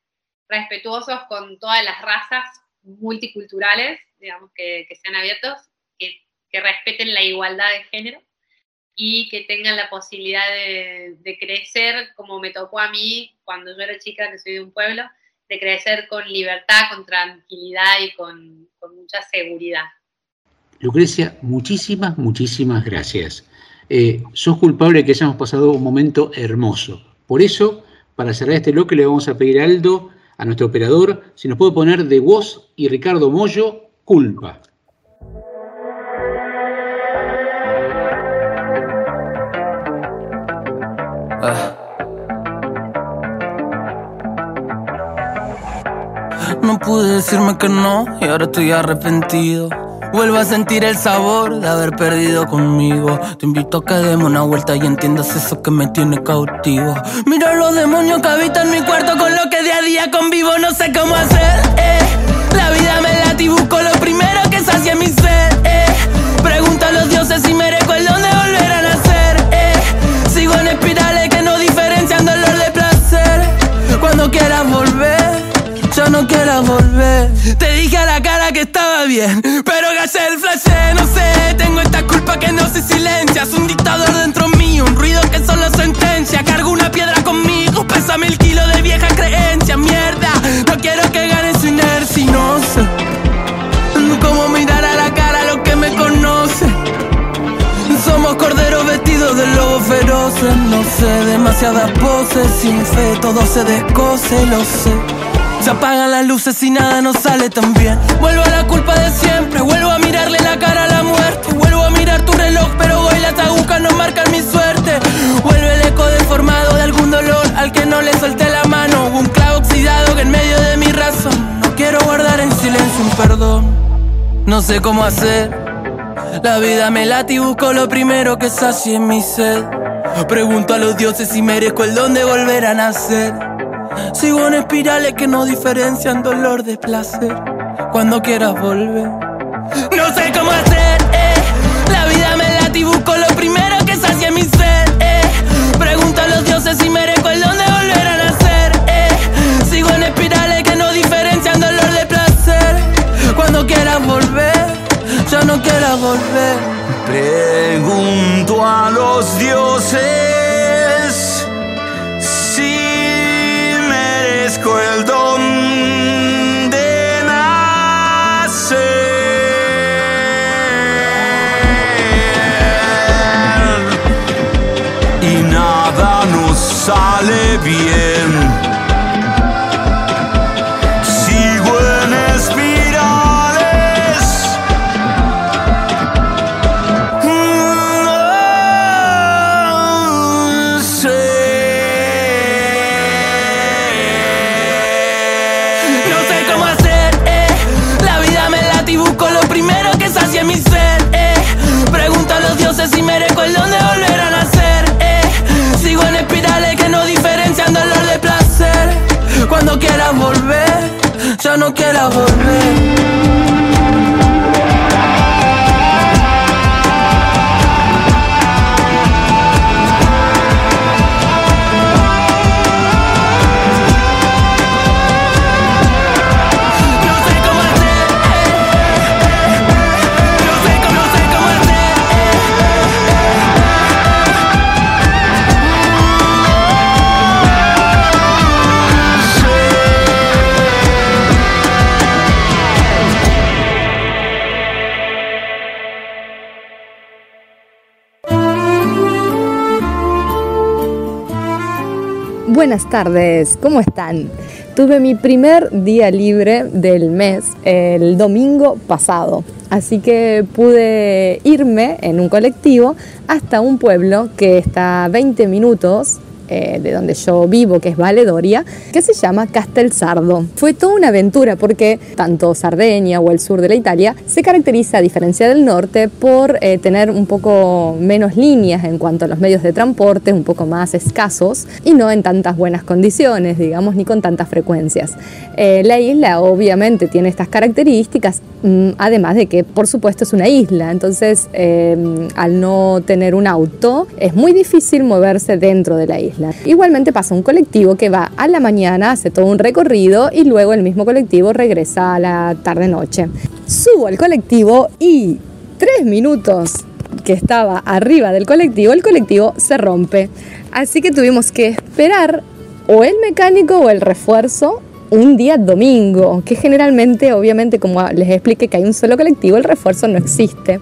respetuosos con todas las razas multiculturales, digamos, que, sean abiertos, que, que respeten la igualdad de género y que tengan la posibilidad de, crecer como me tocó a mí cuando yo era chica, que soy de un pueblo, de crecer con libertad, con tranquilidad y con, con mucha seguridad. Lucrecia, muchísimas, muchísimas gracias. Eh, sos culpable de que hayamos pasado un momento hermoso. Por eso, para cerrar este bloque, le vamos a pedir a Aldo, a nuestro operador, si nos puede poner de voz y Ricardo Mollo, culpa. Ah. No pude decirme que no y ahora estoy arrepentido. Vuelvo a sentir el sabor de haber perdido conmigo. Te invito a que demos una vuelta y entiendas eso que me tiene cautivo. Mira los demonios que habitan mi cuarto con lo que día a día convivo. No sé cómo hacer. Eh. La vida y busco lo primero que sacie mi sed, eh. Pregunta a los dioses si merezco el don de volver a nacer, eh. Sigo en espirales que no diferencian dolor de placer. Cuando quieras volver yo no quiero volver. Te dije a la cara que estaba bien, pero gasté el flash, no sé. Tengo esta culpa que no se silencia. Un dictador dentro mío, un ruido que solo sentencia. Cargo una piedra conmigo, pesa mil kilos de vieja creencia. Mierda, no quiero que gane su inercia. No sé feroces. No sé, demasiadas poses, sin fe todo se descoce, lo sé. Se apagan las luces y nada nos sale tan bien. Vuelvo a la culpa de siempre, vuelvo a mirarle la cara a la muerte. Vuelvo a mirar tu reloj, pero hoy las agujas no marcan mi suerte. Vuelve el eco deformado de algún dolor al que no le solté la mano. Un clavo oxidado que en medio de mi razón. No quiero guardar en silencio un perdón. No sé cómo hacer. La vida me late y busco lo primero que sacie mi sed. Pregunto a los dioses si merezco el don de volver a nacer. Sigo en espirales que no diferencian dolor de placer. Cuando quieras volver. No sé cómo hacer, Pregunto a los dioses no quieras volver. Buenas tardes, ¿cómo están? Tuve mi primer día libre del mes el domingo pasado, así que pude irme en un colectivo hasta un pueblo que está a 20 minutos eh, de donde yo vivo, que es Valedoria, que se llama Castelsardo. Fue toda una aventura porque tanto Sardeña o el sur de la Italia se caracteriza, a diferencia del norte, por eh, tener un poco menos líneas en cuanto a los medios de transporte, un poco más escasos y no en tantas buenas condiciones, digamos, ni con tantas frecuencias. Eh, la isla obviamente tiene estas características, mm, además de que por supuesto es una isla, entonces al no tener un auto es muy difícil moverse dentro de la isla. Igualmente pasa un colectivo que va a la mañana, hace todo un recorrido y luego el mismo colectivo regresa a la tarde-noche. Subo al colectivo y tres minutos que estaba arriba del colectivo, el colectivo se rompe. Así que tuvimos que esperar o el mecánico o el refuerzo un día domingo, que generalmente, obviamente, como les expliqué que hay un solo colectivo, el refuerzo no existe.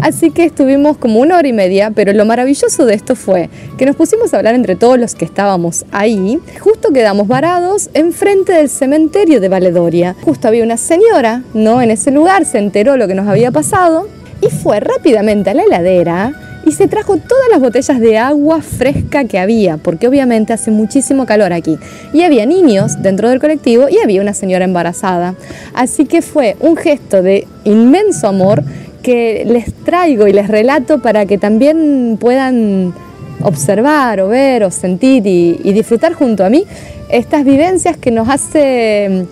Así que estuvimos como una hora y media, pero lo maravilloso de esto fue que nos pusimos a hablar entre todos los que estábamos ahí. Justo quedamos varados enfrente del cementerio de Valedoria. Justo había una señora, ¿no? En ese lugar se enteró lo que nos había pasado y fue rápidamente a la heladera y se trajo todas las botellas de agua fresca que había, porque obviamente hace muchísimo calor aquí. Y había niños dentro del colectivo y había una señora embarazada. Así que fue un gesto de inmenso amor que les traigo y les relato para que también puedan observar o ver o sentir y, y disfrutar junto a mí estas vivencias que nos hace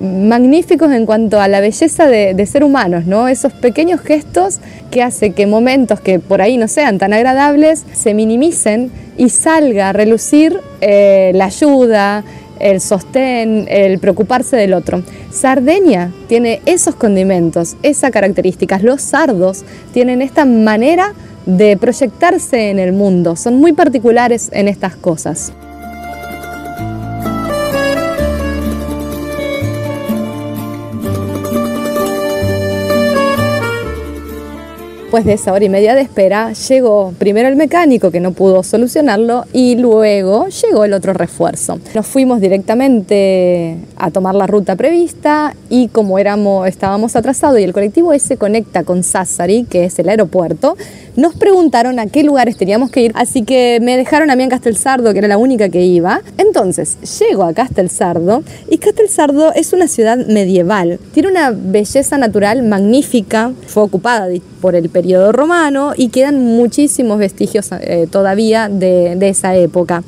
magníficos en cuanto a la belleza de, ser humanos, ¿no? Esos pequeños gestos que hace que momentos que por ahí no sean tan agradables se minimicen y salga a relucir eh, la ayuda, el sostén, el preocuparse del otro. Sardeña tiene esos condimentos, esas características. Los sardos tienen esta manera de proyectarse en el mundo, son muy particulares en estas cosas. Después de esa hora y media de espera, llegó primero el mecánico que no pudo solucionarlo y luego llegó el otro refuerzo. Nos fuimos directamente a tomar la ruta prevista y como éramos, estábamos atrasados y el colectivo ese conecta con Sassari, que es el aeropuerto, nos preguntaron a qué lugares teníamos que ir, así que me dejaron a mí en Castelsardo, que era la única que iba. Entonces, llego a Castelsardo y Castelsardo es una ciudad medieval. Tiene una belleza natural magnífica, fue ocupada por el periodo romano y quedan muchísimos vestigios eh, todavía de, de, esa época.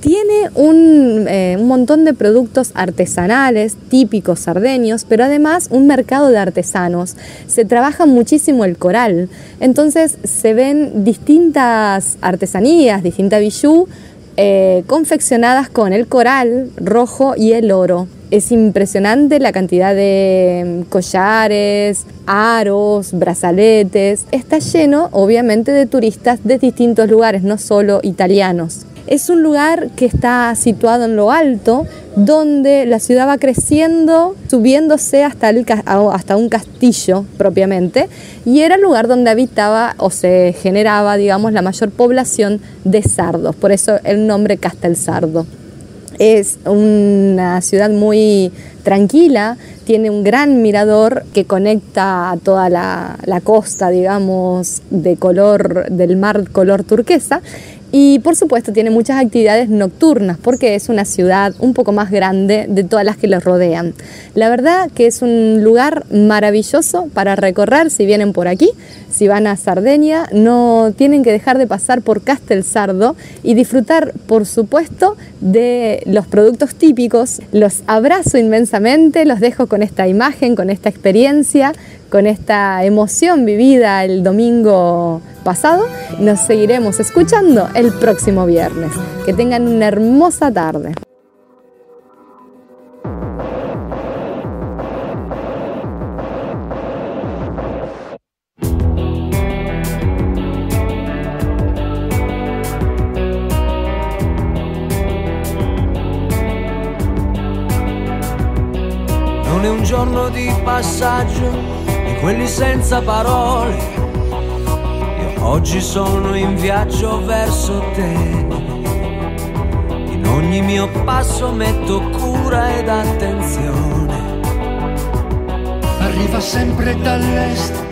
Tiene un, eh, un montón de productos artesanales típicos sardeños, pero además un mercado de artesanos. Se trabaja muchísimo el coral, entonces se ven distintas artesanías, distintas bijú eh, confeccionadas con el coral rojo y el oro. Es impresionante la cantidad de collares, aros, brazaletes. Está lleno, obviamente, de turistas de distintos lugares, no solo italianos. Es un lugar que está situado en lo alto, donde la ciudad va creciendo, subiéndose hasta, el, hasta un castillo propiamente, y era el lugar donde habitaba o se generaba, digamos, la mayor población de sardos, por eso el nombre Castelsardo. Es una ciudad muy tranquila, tiene un gran mirador que conecta a toda la, la costa, digamos, de color del mar color turquesa y por supuesto tiene muchas actividades nocturnas porque es una ciudad un poco más grande de todas las que los rodean. La verdad que es un lugar maravilloso para recorrer si vienen por aquí. Si van a Sardeña no tienen que dejar de pasar por Castelsardo y disfrutar por supuesto de los productos típicos. Los abrazo inmensamente, los dejo con esta imagen, con esta experiencia, con esta emoción vivida el domingo pasado. Nos seguiremos escuchando el próximo viernes. Que tengan una hermosa tarde. Un giorno di passaggio di quelli senza parole. Io oggi sono in viaggio verso te. In ogni mio passo metto cura ed attenzione. Arriva sempre dall'est,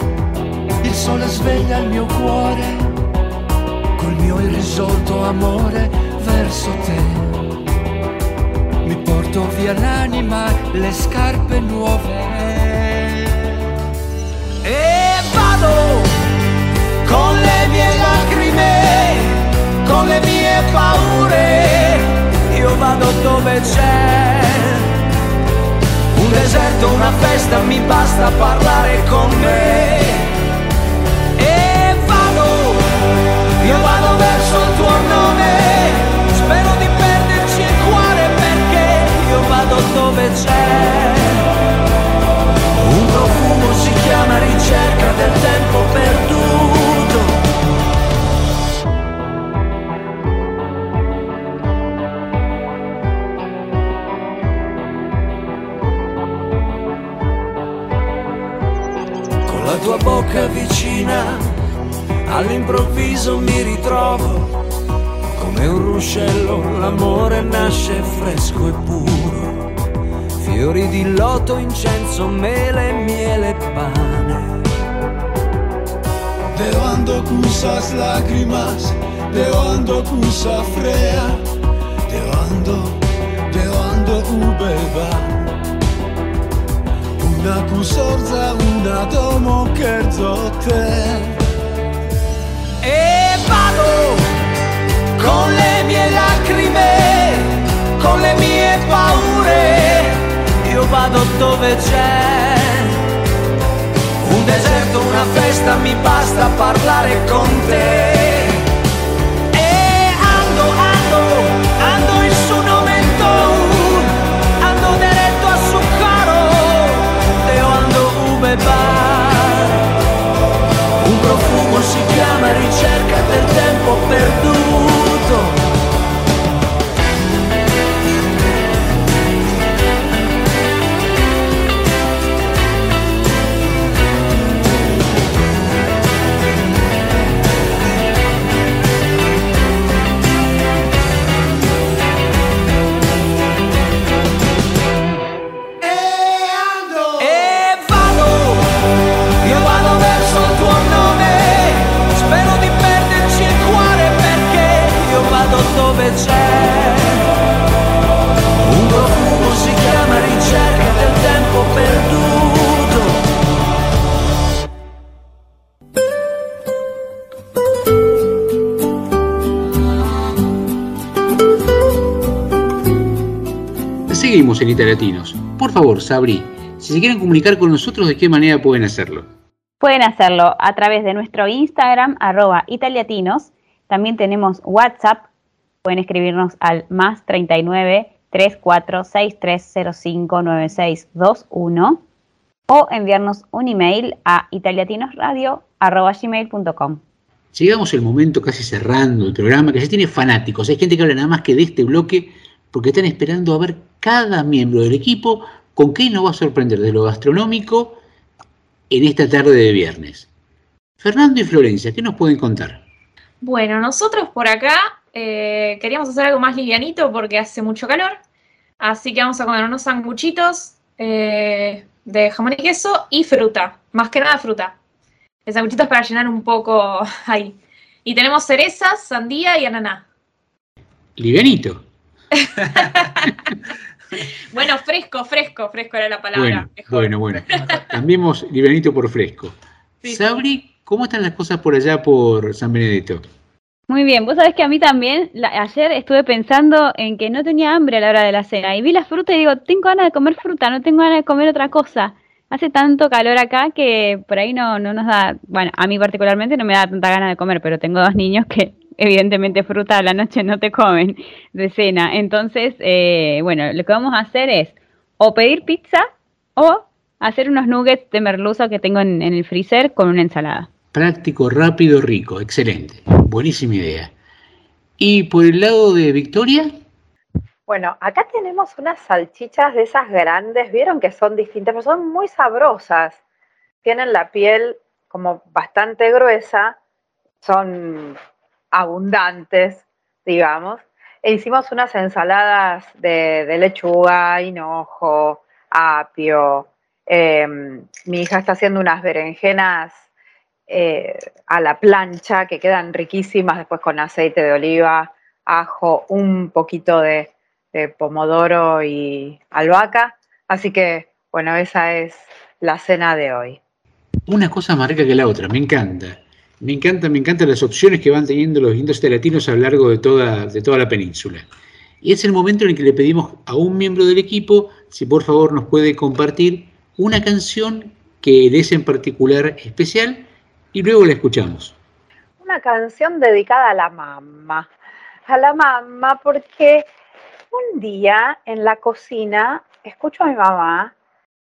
il sole sveglia il mio cuore, col mio irrisolto amore verso te. Mi porto via l'anima, le scarpe nuove. Con le mie lacrime, con le mie paure. Io vado dove c'è un deserto, una festa, mi basta parlare con me. E vado, io vado verso il tuo nome, spero di perderci il cuore perché io vado dove c'è. Un profumo si chiama ricerca del tempo perduto. Tua bocca vicina, all'improvviso mi ritrovo. Come un ruscello l'amore nasce fresco e puro. Fiori di loto, incenso, mele, miele e pane. Pero ando cusas lágrimas, deoando cusa frea, deoando, deoando ubeba. Una cusorza, una domo cherzo te. E vado con le mie lacrime, con le mie paure, io vado dove c'è un deserto, una festa, mi basta parlare con te. Seguimos en Italiatinos. Por favor, Sabri, si se quieren comunicar con nosotros, ¿de qué manera pueden hacerlo? Pueden hacerlo a través de nuestro Instagram, arroba italiatinos. También tenemos WhatsApp. Pueden escribirnos al más 39 34 6305 9621 o enviarnos un email a italiatinosradio arroba gmail.com. Llegamos el momento casi cerrando el programa, que se tiene fanáticos. Hay gente que habla nada más que de este bloque porque están esperando a ver cada miembro del equipo con qué nos va a sorprender de lo gastronómico en esta tarde de viernes. Fernando y Florencia, ¿qué nos pueden contar? Bueno, nosotros por acá eh, queríamos hacer algo más livianito porque hace mucho calor. Así que vamos a comer unos sanguchitos eh, de jamón y queso y fruta. Más que nada fruta. El sanguchito es para llenar un poco ahí. Y tenemos cerezas, sandía y ananá. Livianito. Bueno, fresco, fresco, fresco era la palabra. Bueno, bueno, bueno. Cambiemos livianito por fresco. Sabri, ¿cómo están las cosas por allá por San Benedetto? Muy bien, vos sabés que a mí también, la- ayer estuve pensando en que no tenía hambre a la hora de la cena y vi la fruta y digo, tengo ganas de comer fruta, no tengo ganas de comer otra cosa. Hace tanto calor acá que por ahí no, no nos da, bueno, a mí particularmente no me da tanta ganas de comer, pero tengo dos niños que evidentemente fruta a la noche no te comen de cena. Entonces, eh, bueno, lo que vamos a hacer es o pedir pizza o hacer unos nuggets de merluza que tengo en, en el freezer con una ensalada. Práctico, rápido, rico. Excelente. Buenísima idea. ¿Y por el lado de Victoria? Bueno, acá tenemos unas salchichas de esas grandes, vieron que son distintas, pero son muy sabrosas. Tienen la piel como bastante gruesa, son abundantes, digamos. E hicimos unas ensaladas de, lechuga, hinojo, apio. em, mi hija está haciendo unas berenjenas eh, a la plancha que quedan riquísimas después con aceite de oliva, ajo, un poquito de, de pomodoro y albahaca. Así que, bueno, esa es la cena de hoy. Una cosa más rica que la otra, me encanta. Me encanta, me encantan las opciones que van teniendo los distintos latinos a lo largo de toda, de toda la península. Y es el momento en el que le pedimos a un miembro del equipo si por favor nos puede compartir una canción que le es en particular especial y luego la escuchamos. Una canción dedicada a la mamá. A la mamá porque un día en la cocina escucho a mi mamá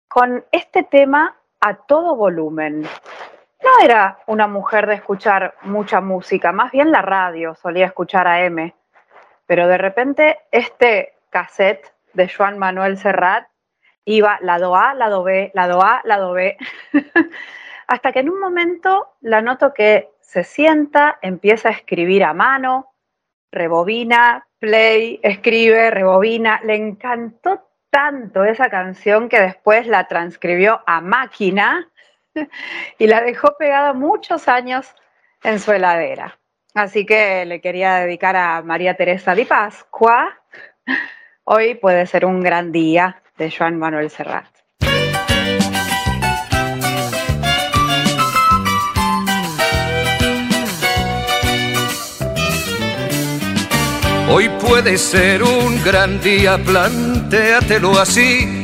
con este tema a todo volumen. No era una mujer de escuchar mucha música, más bien la radio solía escuchar a M. Pero de repente este cassette de Joan Manuel Serrat iba lado A, lado B, lado A, lado B, hasta que en un momento la noto que se sienta, empieza a escribir a mano, rebobina, play, escribe, rebobina. Le encantó tanto esa canción que después la transcribió a máquina y la dejó pegada muchos años en su heladera. Así que le quería dedicar a María Teresa Di Pascua. Hoy puede ser un gran día de Joan Manuel Serrat. Hoy puede ser un gran día, plantéatelo así.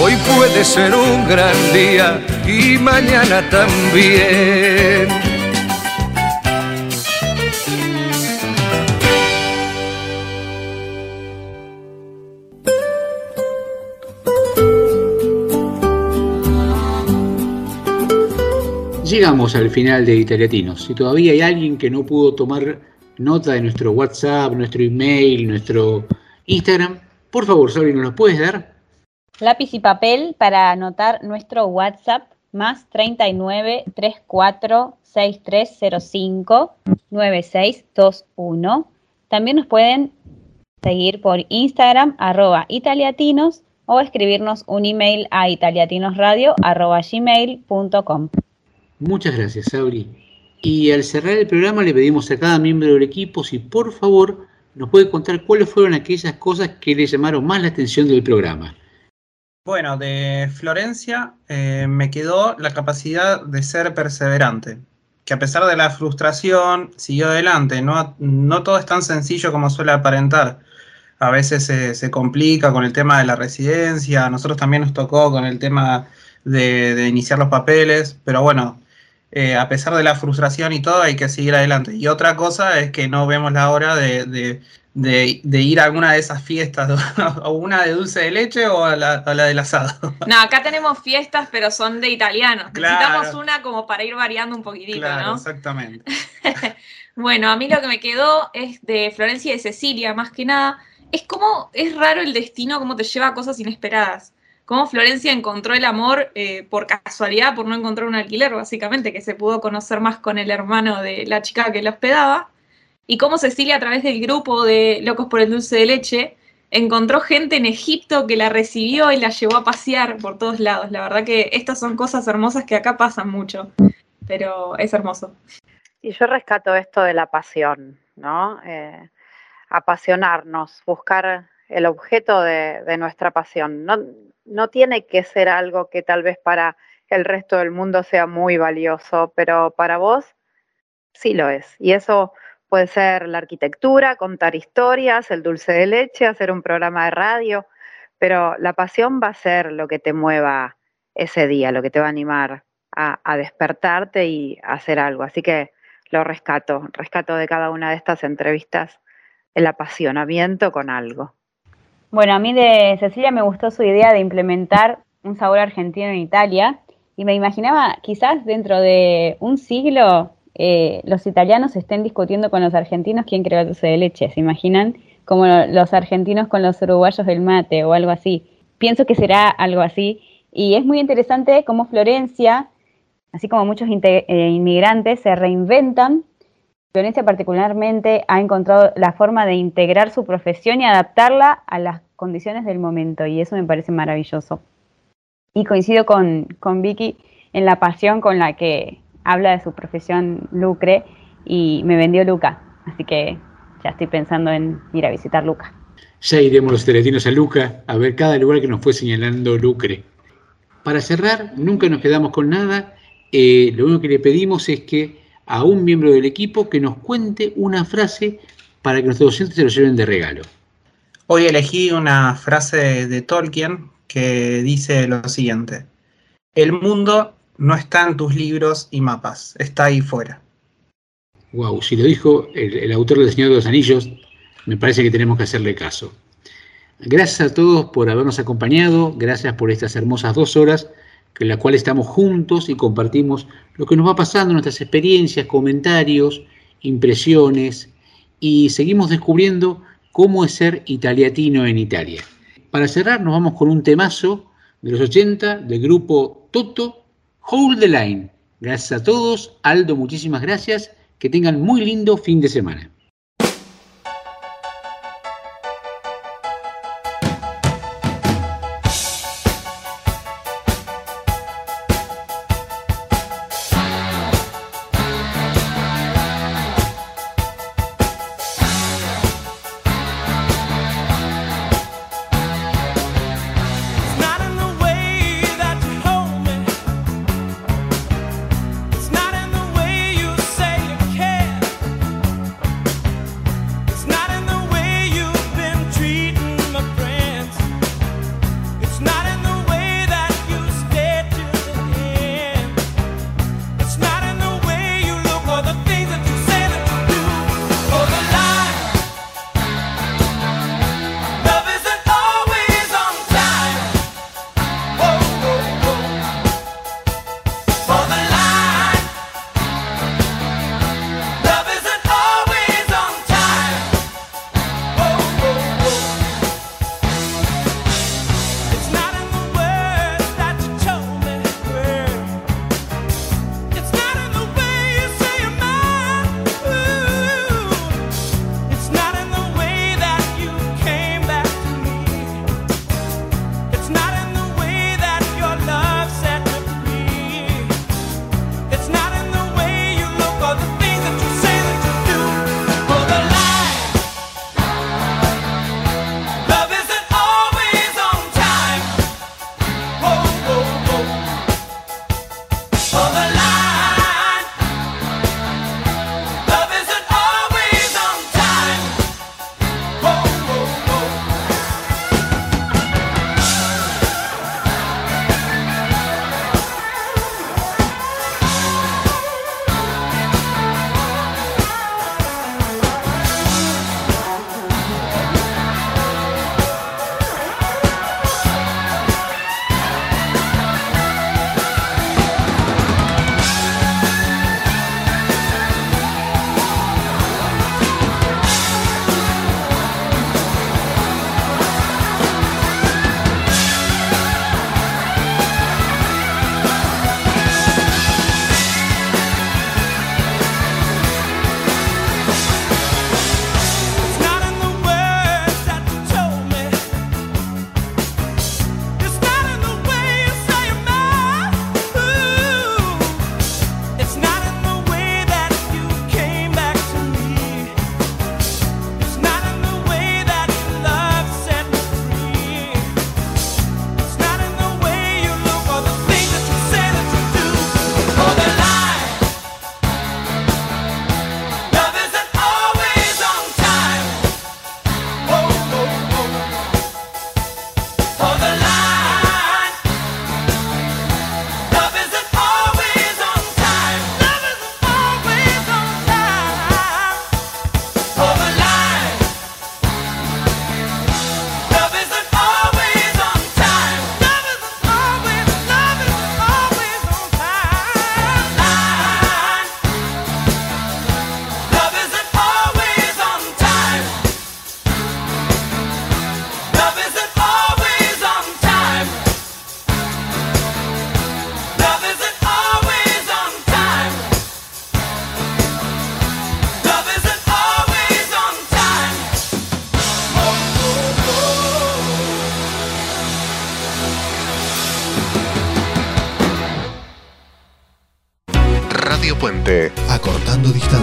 Hoy puede ser un gran día y mañana también. Llegamos al final de Italiatinos. Si todavía hay alguien que no pudo tomar nota de nuestro WhatsApp, nuestro email, nuestro Instagram, por favor, Sabri, ¿nos lo puedes dar? Lápiz y papel para anotar nuestro WhatsApp más 39 34 6305 9621. También nos pueden seguir por Instagram arroba italiatinos o escribirnos un email a italiatinosradio arroba gmail.com. Muchas gracias, Sabri. Y al cerrar el programa le pedimos a cada miembro del equipo si por favor nos puede contar cuáles fueron aquellas cosas que le llamaron más la atención del programa. Bueno, de Florencia eh, me quedó la capacidad de ser perseverante, que a pesar de la frustración siguió adelante. No, no todo es tan sencillo como suele aparentar. A veces se, complica con el tema de la residencia, a nosotros también nos tocó con el tema de, iniciar los papeles, pero bueno, eh, a pesar de la frustración y todo, hay que seguir adelante. Y otra cosa es que no vemos la hora de, de, de ir a alguna de esas fiestas, o una de dulce de leche o a la, a la del asado. No, acá tenemos fiestas, pero son de italianos. Claro. Necesitamos una como para ir variando un poquitito, Claro, ¿no? exactamente. Bueno, a mí lo que me quedó es de Florencia y de Cecilia, más que nada. Es como, es raro el destino, cómo te lleva a cosas inesperadas. Cómo Florencia encontró el amor eh, por casualidad, por no encontrar un alquiler, básicamente, que se pudo conocer más con el hermano de la chica que la hospedaba. Y cómo Cecilia, a través del grupo de Locos por el Dulce de Leche, encontró gente en Egipto que la recibió y la llevó a pasear por todos lados. La verdad que estas son cosas hermosas que acá pasan mucho, pero es hermoso. Y yo rescato esto de la pasión, ¿no? Eh, apasionarnos, buscar el objeto de, de nuestra pasión. No, no tiene que ser algo que tal vez para el resto del mundo sea muy valioso, pero para vos sí lo es. Y eso puede ser la arquitectura, contar historias, el dulce de leche, hacer un programa de radio, pero la pasión va a ser lo que te mueva ese día, lo que te va a animar a, despertarte y a hacer algo. Así que lo rescato, rescato de cada una de estas entrevistas el apasionamiento con algo. Bueno, a mí de Cecilia me gustó su idea de implementar un sabor argentino en Italia y me imaginaba quizás dentro de un siglo eh, los italianos estén discutiendo con los argentinos quién creó el dulce de leche. ¿Se imaginan como los argentinos con los uruguayos del mate o algo así. Pienso que será algo así. Y es muy interesante cómo Florencia, así como muchos eh, inmigrantes, se reinventan. Florencia particularmente ha encontrado la forma de integrar su profesión y adaptarla a las condiciones del momento y eso me parece maravilloso. Y coincido con, con Vicky en la pasión con la que habla de su profesión Lucre y me vendió Luca, así que ya estoy pensando en ir a visitar Luca. Ya iremos los teletinos a Luca a ver cada lugar que nos fue señalando Lucre. Para cerrar, nunca nos quedamos con nada. Eh, lo único que le pedimos es que a un miembro del equipo que nos cuente una frase para que nuestros docentes se lo lleven de regalo. Hoy elegí una frase de Tolkien que dice lo siguiente. El mundo no está en tus libros y mapas, está ahí fuera. Wow, si lo dijo el, autor del Señor de los Anillos, me parece que tenemos que hacerle caso. Gracias a todos por habernos acompañado, gracias por estas hermosas dos horas en las cuales estamos juntos y compartimos lo que nos va pasando, nuestras experiencias, comentarios, impresiones y seguimos descubriendo cómo es ser italiatino en Italia. Para cerrar nos vamos con un temazo de los 80 del grupo Toto, Hold the Line. Gracias a todos. Aldo, muchísimas gracias. Que tengan muy lindo fin de semana.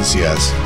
Distancias.